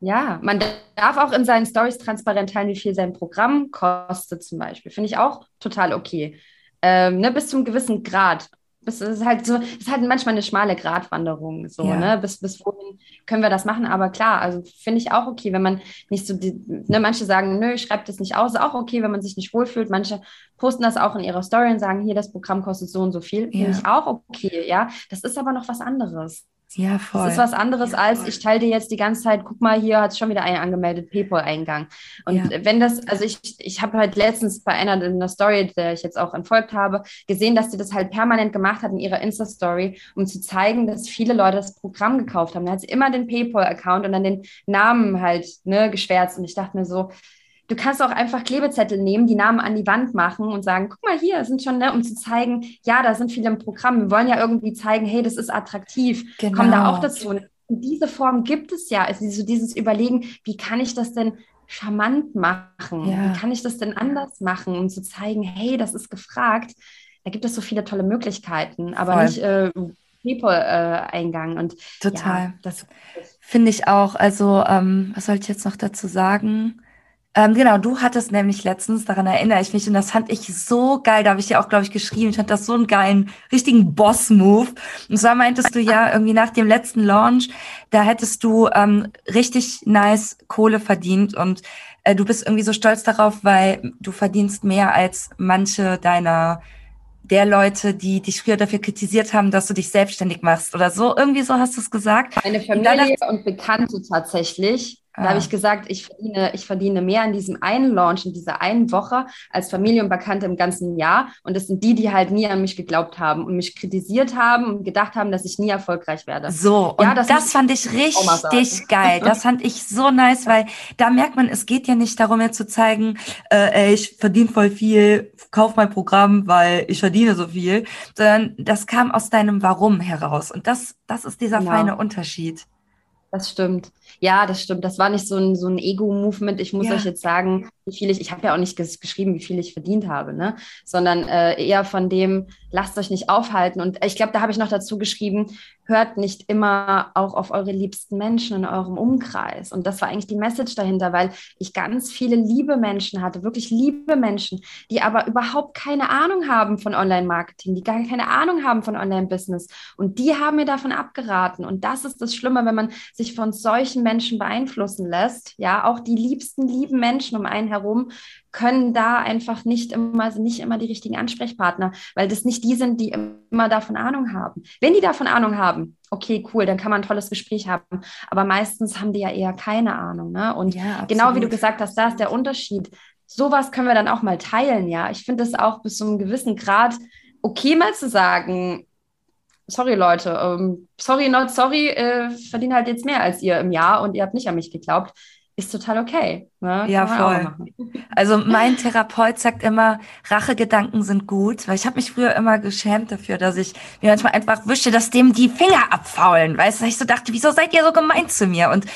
[SPEAKER 2] Ja, man darf auch in seinen Stories transparent teilen, wie viel sein Programm kostet, zum Beispiel. Finde ich auch total okay. Ähm, ne, bis zu einem gewissen Grad. Es ist halt so, es ist halt manchmal eine schmale Gratwanderung, so, ja. ne? Bis, bis wohin können wir das machen? Aber klar, also finde ich auch okay, wenn man nicht so, die, ne, manche sagen, nö, ich schreibe das nicht aus, ist auch okay, wenn man sich nicht wohlfühlt. Manche posten das auch in ihrer Story und sagen, hier, das Programm kostet so und so viel. Finde ich auch okay, ja. Das ist aber noch was anderes.
[SPEAKER 1] Ja, voll.
[SPEAKER 2] Das ist was anderes ja, als, ich teile dir jetzt die ganze Zeit, guck mal, hier hat es schon wieder einen angemeldet, PayPal-Eingang. Und ja. wenn das, also ich, ich habe halt letztens bei einer in der Story, der ich jetzt auch entfolgt habe, gesehen, dass sie das halt permanent gemacht hat in ihrer Insta-Story, um zu zeigen, dass viele Leute das Programm gekauft haben. Da hat sie immer den PayPal-Account und dann den Namen halt ne, geschwärzt. Und ich dachte mir so, Du kannst auch einfach Klebezettel nehmen, die Namen an die Wand machen und sagen, guck mal hier, sind schon, ne, um zu zeigen, ja, da sind viele im Programm. Wir wollen ja irgendwie zeigen, hey, das ist attraktiv. Genau. Kommen da auch dazu. Und diese Form gibt es ja. Also so dieses Überlegen, wie kann ich das denn charmant machen? Ja. Wie kann ich das denn anders machen, um zu zeigen, hey, das ist gefragt. Da gibt es so viele tolle Möglichkeiten, aber Voll. nicht äh, People-Eingang. Äh, und
[SPEAKER 1] total. Ja, das finde ich auch. Also, ähm, was soll ich jetzt noch dazu sagen? Ähm, genau, du hattest nämlich letztens, daran erinnere ich mich, und das fand ich so geil, da habe ich dir auch, glaube ich, geschrieben, ich fand das so einen geilen, richtigen Boss-Move. Und zwar meintest du ja irgendwie nach dem letzten Launch, da hättest du ähm, richtig nice Kohle verdient und äh, du bist irgendwie so stolz darauf, weil du verdienst mehr als manche deiner der Leute, die dich früher dafür kritisiert haben, dass du dich selbstständig machst oder so. Irgendwie so hast du es gesagt.
[SPEAKER 2] Meine Familie und, und Bekannte tatsächlich da ah. habe ich gesagt, ich verdiene, ich verdiene mehr in diesem einen Launch, in dieser einen Woche als Familie und Bekannte im ganzen Jahr. Und das sind die, die halt nie an mich geglaubt haben und mich kritisiert haben und gedacht haben, dass ich nie erfolgreich werde.
[SPEAKER 1] So, ja, und das, das fand ich richtig geil. Das fand ich so nice, weil da merkt man, es geht ja nicht darum, jetzt zu zeigen, äh, ey, ich verdiene voll viel, kauf mein Programm, weil ich verdiene so viel, sondern das kam aus deinem Warum heraus. Und das, das ist dieser genau. feine Unterschied.
[SPEAKER 2] Das stimmt. Ja, das stimmt. Das war nicht so ein, so ein Ego-Movement. Ich muss ja. euch jetzt sagen, wie viel ich, ich habe ja auch nicht ges geschrieben, wie viel ich verdient habe, ne? sondern äh, eher von dem, lasst euch nicht aufhalten. Und ich glaube, da habe ich noch dazu geschrieben, hört nicht immer auch auf eure liebsten Menschen in eurem Umkreis. Und das war eigentlich die Message dahinter, weil ich ganz viele liebe Menschen hatte, wirklich liebe Menschen, die aber überhaupt keine Ahnung haben von Online-Marketing, die gar keine Ahnung haben von Online-Business. Und die haben mir davon abgeraten. Und das ist das Schlimme, wenn man sich von solchen Menschen beeinflussen lässt. Ja, auch die liebsten, lieben Menschen um einen herum können da einfach nicht immer, nicht immer die richtigen Ansprechpartner, weil das nicht die sind, die immer davon Ahnung haben. Wenn die davon Ahnung haben, okay, cool, dann kann man ein tolles Gespräch haben. Aber meistens haben die ja eher keine Ahnung. Ne? Und ja, genau wie du gesagt hast, da ist der Unterschied. Sowas können wir dann auch mal teilen, ja. Ich finde es auch bis zu einem gewissen Grad okay, mal zu sagen, sorry Leute, ähm, sorry, not sorry, äh, verdiene halt jetzt mehr als ihr im Jahr und ihr habt nicht an mich geglaubt ist total okay.
[SPEAKER 1] Ne? Ja, voll. Also mein Therapeut sagt immer, Rachegedanken sind gut, weil ich habe mich früher immer geschämt dafür, dass ich mir manchmal einfach wische, dass dem die Finger abfaulen. Weißt du, ich so dachte, wieso seid ihr so gemein zu mir? Und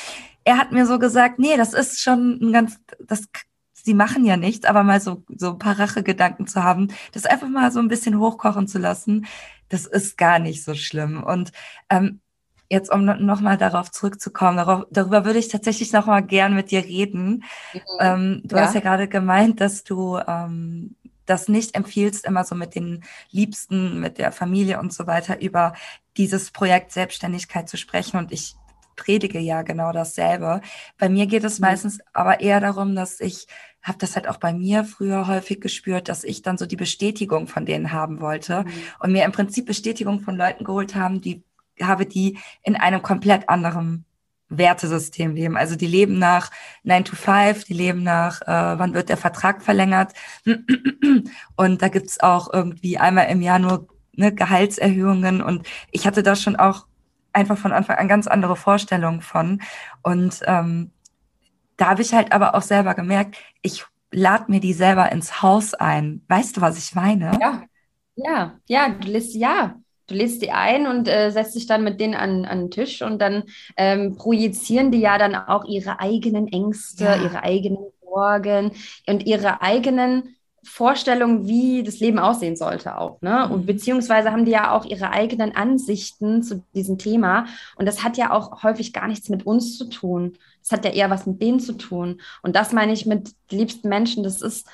[SPEAKER 1] er hat mir so gesagt, nee, das ist schon ein ganz, das, sie machen ja nichts, aber mal so, so ein paar Rachegedanken zu haben, das einfach mal so ein bisschen hochkochen zu lassen, das ist gar nicht so schlimm. Und ähm, jetzt um nochmal darauf zurückzukommen, darauf, darüber würde ich tatsächlich nochmal gern mit dir reden. Mhm. Ähm, du ja. hast ja gerade gemeint, dass du ähm, das nicht empfiehlst, immer so mit den Liebsten, mit der Familie und so weiter über dieses Projekt Selbstständigkeit zu sprechen. Und ich predige ja genau dasselbe. Bei mir geht es mhm. meistens aber eher darum, dass ich habe das halt auch bei mir früher häufig gespürt, dass ich dann so die Bestätigung von denen haben wollte mhm. und mir im Prinzip Bestätigung von Leuten geholt haben, die habe die in einem komplett anderen Wertesystem leben. Also die leben nach 9 to 5, die leben nach, äh, wann wird der Vertrag verlängert. Und da gibt's auch irgendwie einmal im Jahr nur ne, Gehaltserhöhungen. Und ich hatte da schon auch einfach von Anfang an ganz andere Vorstellungen von. Und ähm, da habe ich halt aber auch selber gemerkt, ich lade mir die selber ins Haus ein. Weißt du, was ich meine?
[SPEAKER 2] Ja, ja, ja, du lässt ja. Du lädst die ein und äh, setzt dich dann mit denen an, an den Tisch und dann ähm, projizieren die ja dann auch ihre eigenen Ängste, ja. ihre eigenen Sorgen und ihre eigenen Vorstellungen, wie das Leben aussehen sollte auch. Ne? Und mhm. beziehungsweise haben die ja auch ihre eigenen Ansichten zu diesem Thema. Und das hat ja auch häufig gar nichts mit uns zu tun. Das hat ja eher was mit denen zu tun. Und das meine ich mit liebsten Menschen. Das ist,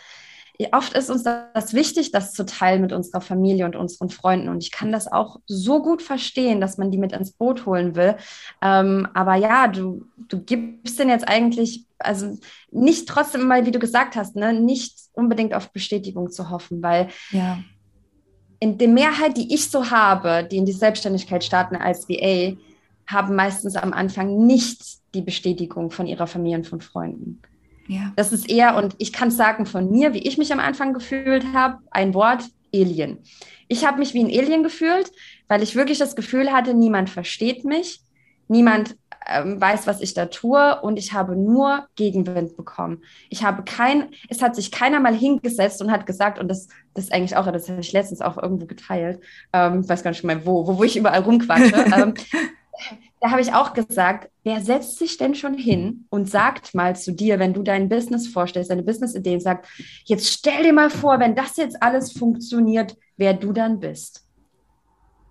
[SPEAKER 2] oft ist uns das wichtig, das zu teilen mit unserer Familie und unseren Freunden. Und ich kann das auch so gut verstehen, dass man die mit ins Boot holen will. Ähm, aber ja, du, du gibst denn jetzt eigentlich, also nicht trotzdem immer, wie du gesagt hast, ne, nicht unbedingt auf Bestätigung zu hoffen, weil ja. in der Mehrheit, die ich so habe, die in die Selbstständigkeit starten als VA, haben meistens am Anfang nicht die Bestätigung von ihrer Familie und von Freunden. Ja. Das ist eher, und ich kann sagen von mir, wie ich mich am Anfang gefühlt habe, ein Wort, Alien. Ich habe mich wie ein Alien gefühlt, weil ich wirklich das Gefühl hatte, niemand versteht mich, niemand ähm, weiß, was ich da tue und ich habe nur Gegenwind bekommen. Ich habe kein, es hat sich keiner mal hingesetzt und hat gesagt, und das, das ist eigentlich auch, das habe ich letztens auch irgendwo geteilt, ähm, ich weiß gar nicht mehr wo, wo, wo ich überall rumquatsche. ähm, da habe ich auch gesagt, wer setzt sich denn schon hin und sagt mal zu dir, wenn du dein Business vorstellst, deine Business-Ideen, sagt, jetzt stell dir mal vor, wenn das jetzt alles funktioniert, wer du dann bist.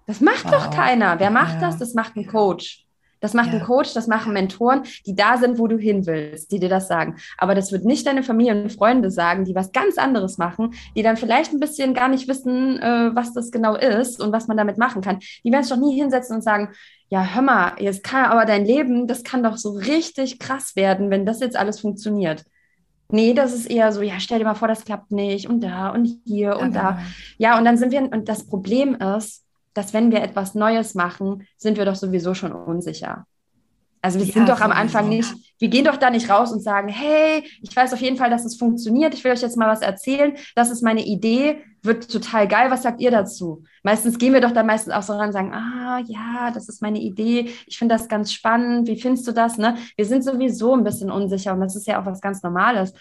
[SPEAKER 2] Das macht wow. doch keiner. Wer macht ja. das? Das macht ein Coach. Das macht ja. ein Coach, das machen Mentoren, die da sind, wo du hin willst, die dir das sagen. Aber das wird nicht deine Familie und Freunde sagen, die was ganz anderes machen, die dann vielleicht ein bisschen gar nicht wissen, äh, was das genau ist und was man damit machen kann. Die werden sich doch nie hinsetzen und sagen, ja, hör mal, jetzt kann aber dein Leben, das kann doch so richtig krass werden, wenn das jetzt alles funktioniert. Nee, das ist eher so, ja, stell dir mal vor, das klappt nicht und da und hier und da. Genau. Ja, und dann sind wir, und das Problem ist, dass wenn wir etwas Neues machen, sind wir doch sowieso schon unsicher. Also wir ja, sind doch am Anfang nicht, wir gehen doch da nicht raus und sagen, hey, ich weiß auf jeden Fall, dass es funktioniert, ich will euch jetzt mal was erzählen, das ist meine Idee, wird total geil, was sagt ihr dazu? Meistens gehen wir doch da meistens auch so ran und sagen, ah ja, das ist meine Idee, ich finde das ganz spannend, wie findest du das? Ne? Wir sind sowieso ein bisschen unsicher und das ist ja auch was ganz Normales.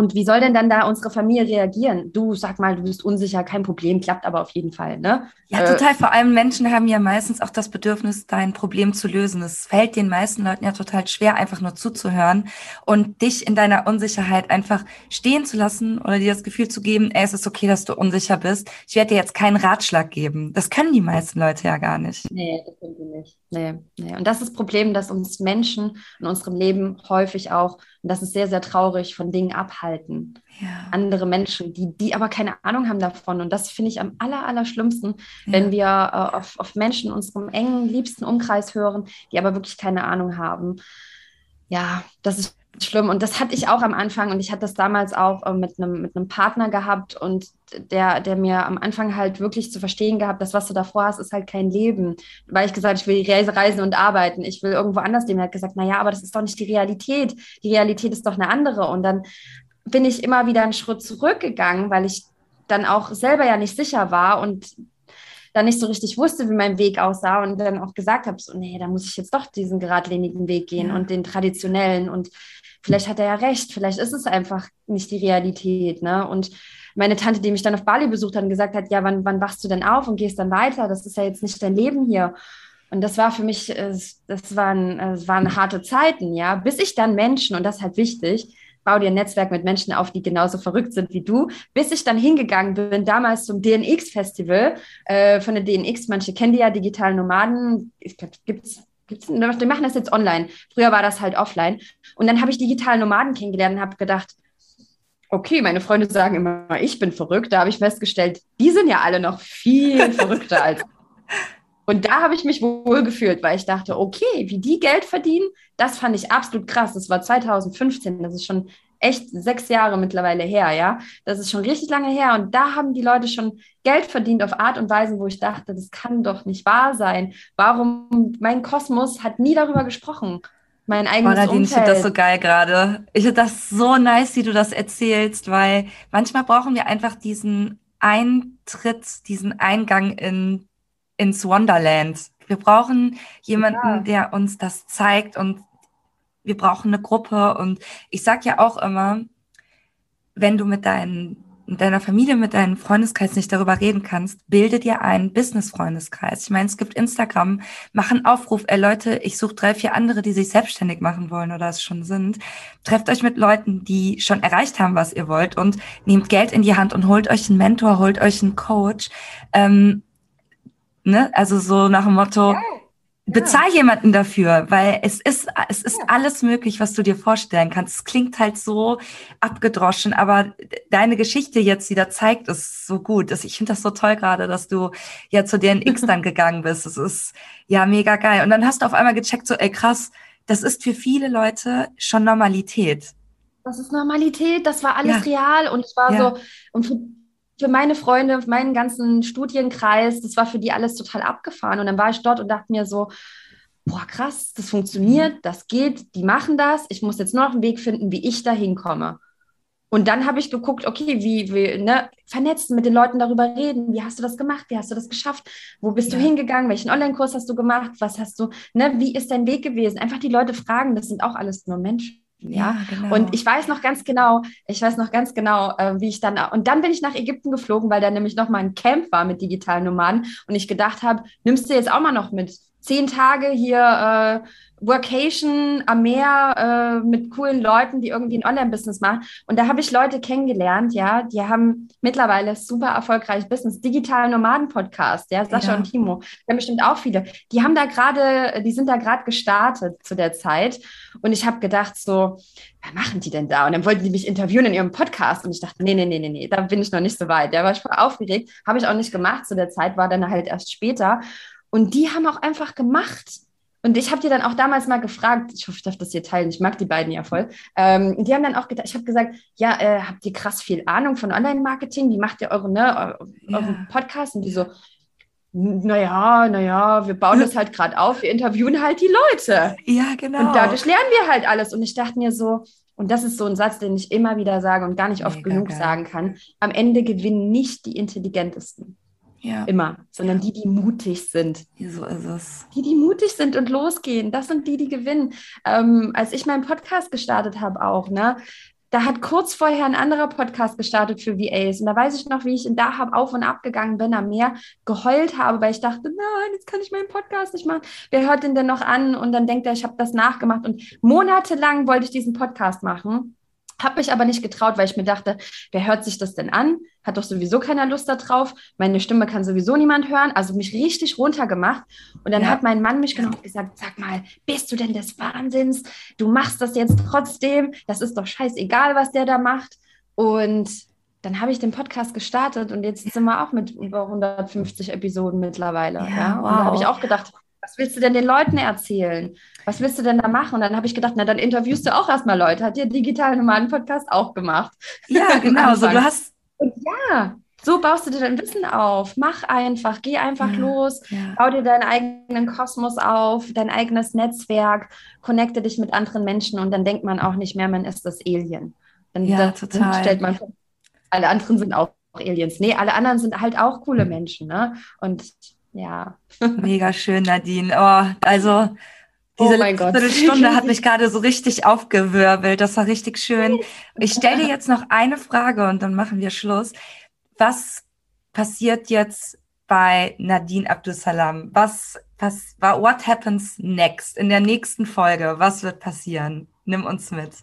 [SPEAKER 2] Und wie soll denn dann da unsere Familie reagieren? Du sag mal, du bist unsicher, kein Problem, klappt aber auf jeden Fall, ne?
[SPEAKER 1] Ja, äh, total. Vor allem Menschen haben ja meistens auch das Bedürfnis, dein Problem zu lösen. Es fällt den meisten Leuten ja total schwer, einfach nur zuzuhören und dich in deiner Unsicherheit einfach stehen zu lassen oder dir das Gefühl zu geben, ey, es ist okay, dass du unsicher bist. Ich werde dir jetzt keinen Ratschlag geben. Das können die meisten Leute ja gar nicht.
[SPEAKER 2] Nee, das können die nicht. Nee, nee. Und das ist das Problem, dass uns Menschen in unserem Leben häufig auch, und das ist sehr, sehr traurig, von Dingen abhalten. Ja. Andere Menschen, die, die aber keine Ahnung haben davon. Und das finde ich am aller, aller schlimmsten, ja. wenn wir äh, auf, auf Menschen in unserem engen, liebsten Umkreis hören, die aber wirklich keine Ahnung haben. Ja, das ist schlimm. Und das hatte ich auch am Anfang und ich hatte das damals auch äh, mit einem mit einem Partner gehabt und der, der mir am Anfang halt wirklich zu verstehen gehabt, dass was du davor hast, ist halt kein Leben. Weil ich gesagt, ich will reisen und arbeiten, ich will irgendwo anders leben. Er hat gesagt, naja, aber das ist doch nicht die Realität. Die Realität ist doch eine andere. Und dann bin ich immer wieder einen Schritt zurückgegangen, weil ich dann auch selber ja nicht sicher war und dann nicht so richtig wusste, wie mein Weg aussah und dann auch gesagt habe, so, nee, da muss ich jetzt doch diesen geradlinigen Weg gehen ja. und den traditionellen und vielleicht hat er ja recht, vielleicht ist es einfach nicht die Realität, ne? Und meine Tante, die mich dann auf Bali besucht hat und gesagt hat, ja, wann, wann wachst du denn auf und gehst dann weiter? Das ist ja jetzt nicht dein Leben hier. Und das war für mich, das waren, das waren harte Zeiten, ja, bis ich dann Menschen, und das ist halt wichtig, bau dir ein Netzwerk mit Menschen auf, die genauso verrückt sind wie du, bis ich dann hingegangen bin, damals zum DNX-Festival äh, von der DNX, manche kennen die ja, digitalen Nomaden, ich glaube, gibt's Gibt's, die machen das jetzt online. Früher war das halt offline. Und dann habe ich digitale Nomaden kennengelernt und habe gedacht, okay, meine Freunde sagen immer, ich bin verrückt. Da habe ich festgestellt, die sind ja alle noch viel verrückter als und da habe ich mich wohl gefühlt, weil ich dachte, okay, wie die Geld verdienen, das fand ich absolut krass. Das war 2015, das ist schon echt sechs Jahre mittlerweile her, ja. Das ist schon richtig lange her. Und da haben die Leute schon Geld verdient auf Art und Weise, wo ich dachte, das kann doch nicht wahr sein. Warum, mein Kosmos hat nie darüber gesprochen. Mein eigenes oh, Nadine, Umfeld.
[SPEAKER 1] Ich finde das so geil gerade. Ich finde das so nice, wie du das erzählst, weil manchmal brauchen wir einfach diesen Eintritt, diesen Eingang in ins Wonderland. Wir brauchen jemanden, ja. der uns das zeigt und wir brauchen eine Gruppe. Und ich sage ja auch immer, wenn du mit, deinen, mit deiner Familie, mit deinem Freundeskreis nicht darüber reden kannst, bilde dir einen Business-Freundeskreis. Ich meine, es gibt Instagram, mach einen Aufruf, ey Leute, ich suche drei, vier andere, die sich selbstständig machen wollen oder es schon sind. Trefft euch mit Leuten, die schon erreicht haben, was ihr wollt und nehmt Geld in die Hand und holt euch einen Mentor, holt euch einen Coach. Ähm, Ne? Also so nach dem Motto, ja. Bezahl jemanden dafür, weil es ist, es ist ja. alles möglich, was du dir vorstellen kannst. Es klingt halt so abgedroschen, aber deine Geschichte jetzt, die da zeigt, ist so gut. Ich finde das so toll gerade, dass du ja zu DNX dann gegangen bist. Es ist ja mega geil. Und dann hast du auf einmal gecheckt, so, ey krass, das ist für viele Leute schon Normalität.
[SPEAKER 2] Das ist Normalität, das war alles ja. real und es war ja. so, und für meine Freunde, für meinen ganzen Studienkreis, das war für die alles total abgefahren. Und dann war ich dort und dachte mir so, boah, krass, das funktioniert, das geht, die machen das. Ich muss jetzt nur noch einen Weg finden, wie ich da hinkomme. Und dann habe ich geguckt, okay, wie, wie ne, vernetzen, mit den Leuten darüber reden. Wie hast du das gemacht? Wie hast du das geschafft? Wo bist ja. du hingegangen? Welchen Online-Kurs hast du gemacht? Was hast du, ne, wie ist dein Weg gewesen? Einfach die Leute fragen, das sind auch alles nur Menschen. Ja, genau. und ich weiß noch ganz genau, ich weiß noch ganz genau, äh, wie ich dann, und dann bin ich nach Ägypten geflogen, weil da nämlich noch mal ein Camp war mit digitalen Nomaden und ich gedacht habe, nimmst du jetzt auch mal noch mit? Zehn Tage hier äh, Workation am Meer äh, mit coolen Leuten, die irgendwie ein Online-Business machen. Und da habe ich Leute kennengelernt, ja, die haben mittlerweile super erfolgreich Business, digitalen Nomaden-Podcast, ja, Sascha ja. und Timo, haben bestimmt auch viele. Die haben da gerade, die sind da gerade gestartet zu der Zeit. Und ich habe gedacht, so, was machen die denn da? Und dann wollten die mich interviewen in ihrem Podcast. Und ich dachte, nee, nee, nee, nee, nee, da bin ich noch nicht so weit. Da war ich voll aufgeregt. Habe ich auch nicht gemacht zu der Zeit, war dann halt erst später. Und die haben auch einfach gemacht. Und ich habe dir dann auch damals mal gefragt, ich hoffe, ich darf das hier teilen, ich mag die beiden ja voll. Ähm, die haben dann auch gedacht, ich habe gesagt, ja, äh, habt ihr krass viel Ahnung von Online-Marketing? Wie macht ihr eure, ne, euren ja. Podcast? Und die so, naja, naja, wir bauen das halt gerade auf, wir interviewen halt die Leute.
[SPEAKER 1] Ja, genau.
[SPEAKER 2] Und dadurch lernen wir halt alles. Und ich dachte mir so, und das ist so ein Satz, den ich immer wieder sage und gar nicht oft Mega genug geil. sagen kann, am Ende gewinnen nicht die Intelligentesten. Ja. Immer, sondern die, die mutig sind.
[SPEAKER 1] So ist es.
[SPEAKER 2] Die, die mutig sind und losgehen, das sind die, die gewinnen. Ähm, als ich meinen Podcast gestartet habe, auch, ne, da hat kurz vorher ein anderer Podcast gestartet für VAs. Und da weiß ich noch, wie ich in Dahab auf und ab gegangen bin, am Meer geheult habe, weil ich dachte, nein, jetzt kann ich meinen Podcast nicht machen. Wer hört den denn noch an? Und dann denkt er, ich habe das nachgemacht. Und monatelang wollte ich diesen Podcast machen. Habe mich aber nicht getraut, weil ich mir dachte, wer hört sich das denn an? Hat doch sowieso keiner Lust darauf. Meine Stimme kann sowieso niemand hören. Also mich richtig runtergemacht. Und dann ja. hat mein Mann mich genommen und gesagt, sag mal, bist du denn des Wahnsinns? Du machst das jetzt trotzdem. Das ist doch scheißegal, was der da macht. Und dann habe ich den Podcast gestartet und jetzt sind wir auch mit über 150 Episoden mittlerweile. Ja, ja. Und wow. da habe ich auch gedacht, was willst du denn den Leuten erzählen? Was willst du denn da machen? Und dann habe ich gedacht, na, dann interviewst du auch erstmal Leute. Hat dir Digital Nomaden Podcast auch gemacht?
[SPEAKER 1] Ja, genau. so, du hast.
[SPEAKER 2] Und ja, so baust du dir dein Wissen auf. Mach einfach, geh einfach ja, los, ja. bau dir deinen eigenen Kosmos auf, dein eigenes Netzwerk, connecte dich mit anderen Menschen und dann denkt man auch nicht mehr, man ist das Alien. Dann, ja, total. stellt man alle anderen sind auch Aliens. Nee, alle anderen sind halt auch coole Menschen. Ne? Und ja.
[SPEAKER 1] Mega schön, Nadine. Oh, also diese oh letzte Stunde hat mich gerade so richtig aufgewirbelt. Das war richtig schön. Ich stelle dir jetzt noch eine Frage und dann machen wir Schluss. Was passiert jetzt bei Nadine Abdusalam? Was, was, what happens next? In der nächsten Folge, was wird passieren? Nimm uns mit.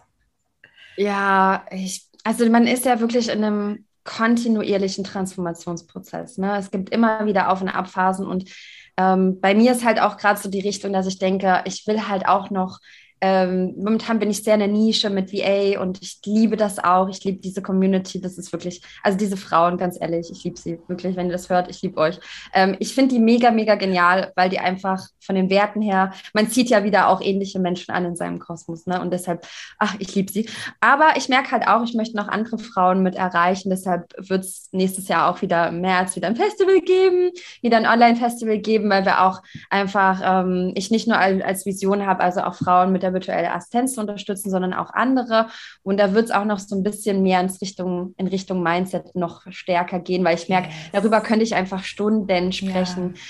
[SPEAKER 2] Ja, ich, also man ist ja wirklich in einem kontinuierlichen Transformationsprozess. Ne? Es gibt immer wieder Auf- und Abphasen und ähm, bei mir ist halt auch gerade so die Richtung, dass ich denke, ich will halt auch noch ähm, momentan bin ich sehr in der Nische mit VA und ich liebe das auch. Ich liebe diese Community. Das ist wirklich, also diese Frauen, ganz ehrlich, ich liebe sie wirklich. Wenn ihr das hört, ich liebe euch. Ähm, ich finde die mega, mega genial, weil die einfach von den Werten her, man zieht ja wieder auch ähnliche Menschen an in seinem Kosmos. Ne? Und deshalb, ach, ich liebe sie. Aber ich merke halt auch, ich möchte noch andere Frauen mit erreichen. Deshalb wird es nächstes Jahr auch wieder im März wieder ein Festival geben, wieder ein Online-Festival geben, weil wir auch einfach, ähm, ich nicht nur als, als Vision habe, also auch Frauen mit der virtuellen Assistenz zu unterstützen, sondern auch andere. Und da wird es auch noch so ein bisschen mehr ins Richtung, in Richtung Mindset noch stärker gehen, weil ich merke, yes. darüber könnte ich einfach Stunden sprechen. Ja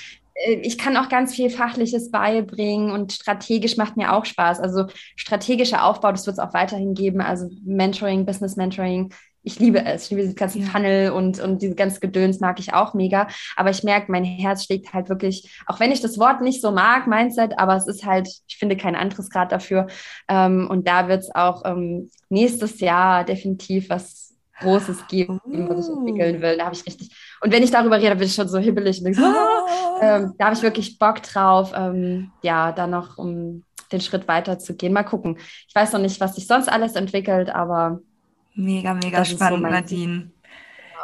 [SPEAKER 2] äh, ich kann auch ganz viel Fachliches beibringen und strategisch macht mir auch Spaß. Also strategischer Aufbau, das wird es auch weiterhin geben. Also Mentoring, Business Mentoring, ich liebe es. Ich liebe diese ganzen ja. Funnel und, und diese ganze Gedöns mag ich auch mega. Aber ich merke, mein Herz schlägt halt wirklich, auch wenn ich das Wort nicht so mag, Mindset, aber es ist halt, ich finde kein anderes Grad dafür. Ähm, und da wird es auch ähm, nächstes Jahr definitiv was Großes geben, uh. was ich entwickeln will. Da habe ich richtig. Und wenn ich darüber rede, bin ich schon so hibbelig und denke, oh. ähm, da habe ich wirklich Bock drauf, ähm, ja, da noch um den Schritt weiter zu gehen. Mal gucken. Ich weiß noch nicht, was sich sonst alles entwickelt, aber
[SPEAKER 1] Mega, mega das spannend, so Nadine.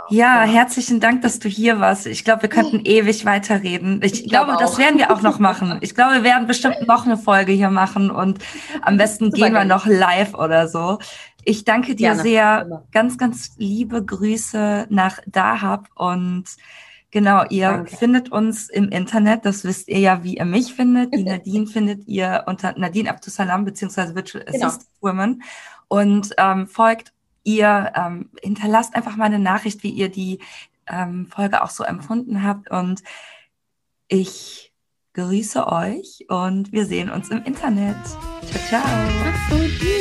[SPEAKER 1] Ja, herzlichen Dank, dass du hier warst. Ich glaube, wir könnten ewig weiterreden. Ich, ich glaube, das werden wir auch noch machen. Ich glaube, wir werden bestimmt noch eine Folge hier machen und am besten Super gehen wir noch live oder so. Ich danke dir Gerne. sehr. Ganz, ganz liebe Grüße nach Dahab und genau, ihr danke. findet uns im Internet. Das wisst ihr ja, wie ihr mich findet. Die Nadine findet ihr unter Nadine Abdusalam beziehungsweise Virtual genau. Assistant Women und ähm, folgt ihr ähm, hinterlasst einfach mal eine Nachricht, wie ihr die ähm, Folge auch so empfunden habt. Und ich grüße euch und wir sehen uns im Internet. Ciao, ciao.